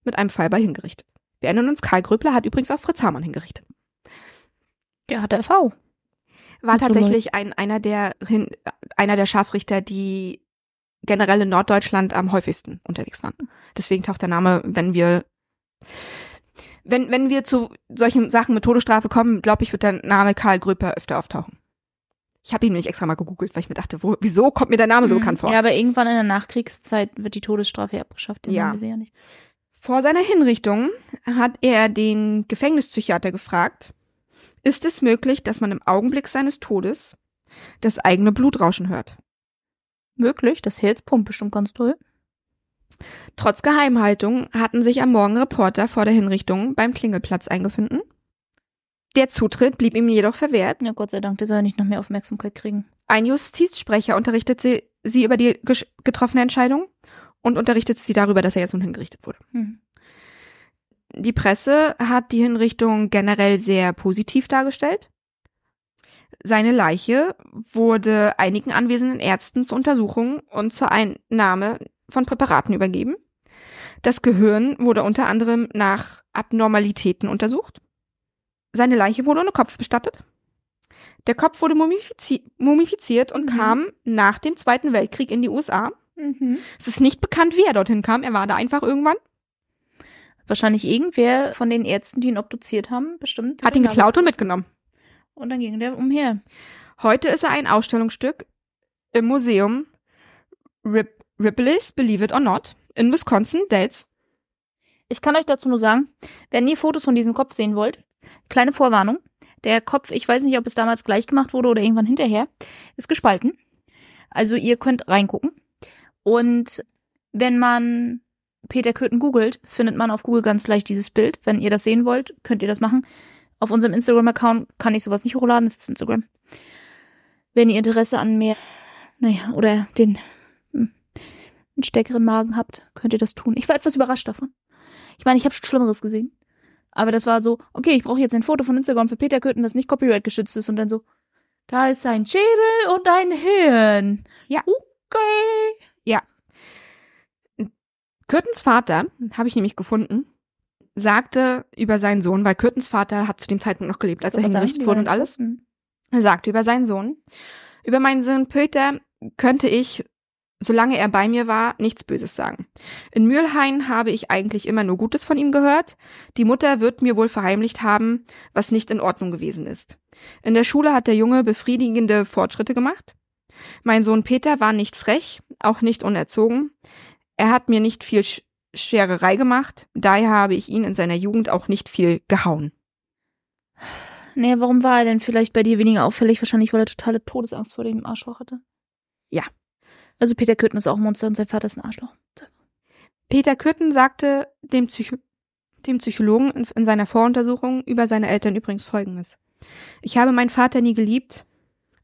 mit einem Fallbeil hingerichtet. Wir erinnern uns, Karl Gröbler hat übrigens auch Fritz Hamann hingerichtet. Der hat der V. War tatsächlich ein, einer, der, hin, einer der Scharfrichter, die generell in Norddeutschland am häufigsten unterwegs waren. Deswegen taucht der Name, wenn wir wenn, wenn wir zu solchen Sachen mit Todesstrafe kommen, glaube ich, wird der Name Karl Gröper öfter auftauchen. Ich habe ihn nicht extra mal gegoogelt, weil ich mir dachte, wo, wieso kommt mir der Name so Mhm. bekannt vor? Ja, aber irgendwann in der Nachkriegszeit wird die Todesstrafe abgeschafft. Den Ja. haben wir sie ja nicht. Vor seiner Hinrichtung hat er den Gefängnispsychiater gefragt, ist es möglich, dass man im Augenblick seines Todes das eigene Blutrauschen hört? Möglich, das Herz pumpt bestimmt ganz toll. Trotz Geheimhaltung hatten sich am Morgen Reporter vor der Hinrichtung beim Klingelplatz eingefunden. Der Zutritt blieb ihm jedoch verwehrt. Ja, Gott sei Dank, der soll ja nicht noch mehr Aufmerksamkeit kriegen. Ein Justizsprecher unterrichtete sie, sie über die getroffene Entscheidung und unterrichtete sie darüber, dass er jetzt nun hingerichtet wurde. Hm. Die Presse hat die Hinrichtung generell sehr positiv dargestellt. Seine Leiche wurde einigen anwesenden Ärzten zur Untersuchung und zur Einnahme von Präparaten übergeben. Das Gehirn wurde unter anderem nach Abnormalitäten untersucht. Seine Leiche wurde ohne Kopf bestattet. Der Kopf wurde mumifizi mumifiziert und Mhm. kam nach dem Zweiten Weltkrieg in die USA. Mhm. Es ist nicht bekannt, wie er dorthin kam. Er war da einfach irgendwann, Wahrscheinlich irgendwer von den Ärzten, die ihn obduziert haben, bestimmt. hat ihn geklaut und mitgenommen. Und dann ging der umher. Heute ist er ein Ausstellungsstück im Museum Rip Ripley's Believe It or Not in Wisconsin, Dells. Ich kann euch dazu nur sagen, wenn ihr Fotos von diesem Kopf sehen wollt, kleine Vorwarnung. Der Kopf, ich weiß nicht, ob es damals gleich gemacht wurde oder irgendwann hinterher, ist gespalten. Also ihr könnt reingucken. Und wenn man Peter Köthen googelt, findet man auf Google ganz leicht dieses Bild. Wenn ihr das sehen wollt, könnt ihr das machen. Auf unserem Instagram-Account kann ich sowas nicht hochladen, das ist Instagram. Wenn ihr Interesse an mehr, naja, oder den hm, einen stärkeren Magen habt, könnt ihr das tun. Ich war etwas überrascht davon. Ich meine, ich habe schon Schlimmeres gesehen. Aber das war so, okay, ich brauche jetzt ein Foto von Instagram für Peter Köthen, das nicht copyright geschützt ist. Und dann so, da ist ein Schädel und ein Hirn. Ja. Okay. Kürtens Vater, habe ich nämlich gefunden, sagte über seinen Sohn, weil Kürtens Vater hat zu dem Zeitpunkt noch gelebt, als er hingerichtet wurde und alles. Er sagte über seinen Sohn, über meinen Sohn Peter könnte ich, solange er bei mir war, nichts Böses sagen. In Mühlhain habe ich eigentlich immer nur Gutes von ihm gehört. Die Mutter wird mir wohl verheimlicht haben, was nicht in Ordnung gewesen ist. In der Schule hat der Junge befriedigende Fortschritte gemacht. Mein Sohn Peter war nicht frech, auch nicht unerzogen. Er hat mir nicht viel Sch Schererei gemacht, daher habe ich ihn in seiner Jugend auch nicht viel gehauen. Nee, warum war er denn vielleicht bei dir weniger auffällig? Wahrscheinlich, weil er totale Todesangst vor dem Arschloch hatte. Ja. Also Peter Köthen ist auch ein Monster und sein Vater ist ein Arschloch. Peter Kürten sagte dem, Psycho dem Psychologen in, in seiner Voruntersuchung über seine Eltern übrigens Folgendes. Ich habe meinen Vater nie geliebt,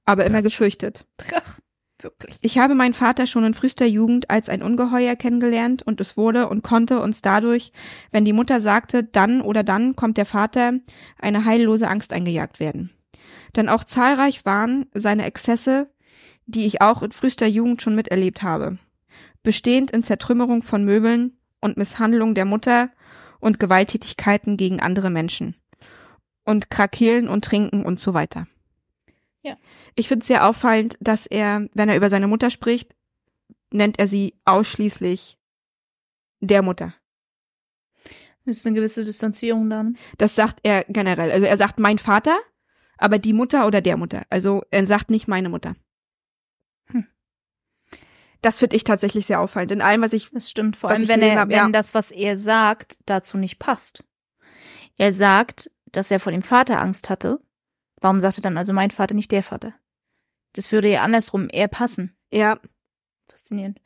aber immer gefürchtet. Ach, wirklich. Ich habe meinen Vater schon in frühester Jugend als ein Ungeheuer kennengelernt und es wurde und konnte uns dadurch, wenn die Mutter sagte, dann oder dann kommt der Vater, eine heillose Angst eingejagt werden. denn auch zahlreich waren seine Exzesse, die ich auch in frühester Jugend schon miterlebt habe, bestehend in Zertrümmerung von Möbeln und Misshandlung der Mutter und Gewalttätigkeiten gegen andere Menschen und Krakehlen und Trinken und so weiter. Ja. Ich finde es sehr auffallend, dass er, wenn er über seine Mutter spricht, nennt er sie ausschließlich der Mutter. Das ist eine gewisse Distanzierung dann. Das sagt er generell. Also er sagt mein Vater, aber die Mutter oder der Mutter. Also er sagt nicht meine Mutter. Hm. Das finde ich tatsächlich sehr auffallend. In allem, was ich Das stimmt, vor allem wenn, er, hab, wenn ja. das, was er sagt, dazu nicht passt. Er sagt, dass er vor dem Vater Angst hatte. Warum sagt er dann also mein Vater, nicht der Vater? Das würde ja andersrum eher passen. ja, Faszinierend.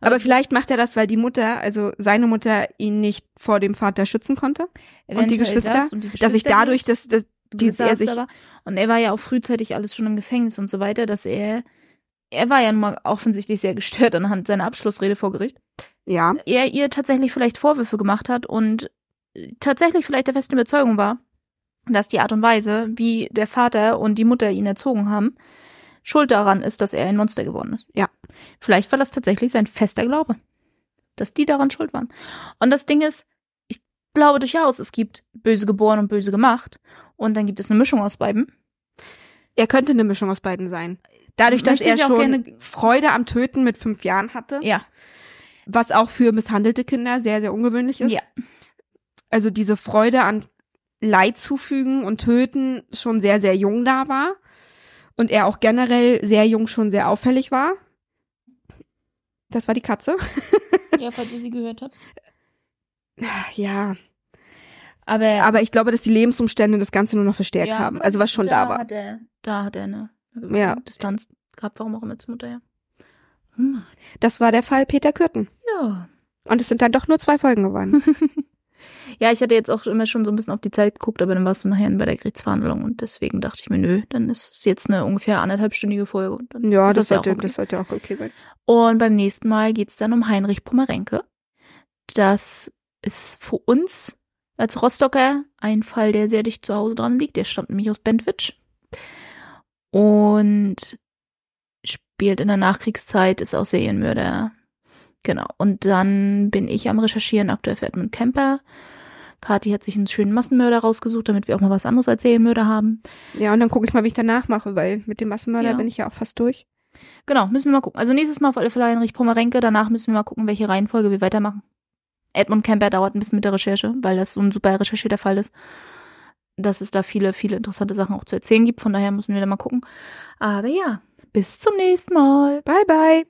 aber vielleicht macht er das, weil die Mutter, also seine Mutter ihn nicht vor dem Vater schützen konnte und die Geschwister, und die dass ich dadurch nicht. das, das die, er sich war. Und er war ja auch frühzeitig alles schon im Gefängnis und so weiter, dass er, er war ja nun mal offensichtlich sehr gestört anhand seiner Abschlussrede vor Gericht. ja, Er ihr tatsächlich vielleicht Vorwürfe gemacht hat und äh, tatsächlich vielleicht der festen Überzeugung war, dass die Art und Weise, wie der Vater und die Mutter ihn erzogen haben, schuld daran ist, dass er ein Monster geworden ist. Ja. Vielleicht war das tatsächlich sein fester Glaube, dass die daran schuld waren. Und das Ding ist, ich glaube durchaus, es gibt böse geboren und böse gemacht. Und dann gibt es eine Mischung aus beiden. er könnte eine Mischung aus beiden sein. Dadurch, dass Möchte er schon gerne- Freude am Töten mit fünf Jahren hatte, Ja. was auch für misshandelte Kinder sehr, sehr ungewöhnlich ist. Ja. Also diese Freude an Leid zufügen und töten schon sehr, sehr jung da war. Und er auch generell sehr jung schon sehr auffällig war. Das war die Katze. Ja, falls ihr sie gehört habt. Ja, Aber, aber ich glaube, dass die Lebensumstände das Ganze nur noch verstärkt Ja, haben. Also was schon da, war. Hat er, da hat er eine, Ja. Distanz gehabt, warum auch immer zur Mutter, ja. Hm. Das war der Fall Peter Kürten. Ja. Und es sind dann doch nur zwei Folgen geworden. Ja, ich hatte jetzt auch immer schon so ein bisschen auf die Zeit geguckt, aber dann warst du nachher bei der Gerichtsverhandlung und deswegen dachte ich mir, nö, dann ist es jetzt eine ungefähr anderthalbstündige Folge. Und dann ja, ist das, ja sollte, auch okay. das sollte auch okay sein. Und beim nächsten Mal geht's dann um Heinrich Pomerenke. Das ist für uns als Rostocker ein Fall, der sehr dicht zu Hause dran liegt. Der stammt nämlich aus Bentwitsch und spielt in der Nachkriegszeit, ist auch Serienmörder. Genau. Und dann bin ich am Recherchieren aktuell für Edmund Kemper. Kathi hat sich einen schönen Massenmörder rausgesucht, damit wir auch mal was anderes als Serienmörder haben. Ja, und dann gucke ich mal, wie ich danach mache, weil mit dem Massenmörder Ja. bin ich ja auch fast durch. Genau, müssen wir mal gucken. Also nächstes Mal auf alle Fälle Heinrich Pomerenke. Danach müssen wir mal gucken, welche Reihenfolge wir weitermachen. Edmund Kemper dauert ein bisschen mit der Recherche, weil das so ein super recherchierter Fall ist. Dass es da viele, viele interessante Sachen auch zu erzählen gibt. Von daher müssen wir da mal gucken. Aber ja, bis zum nächsten Mal. Bye, bye.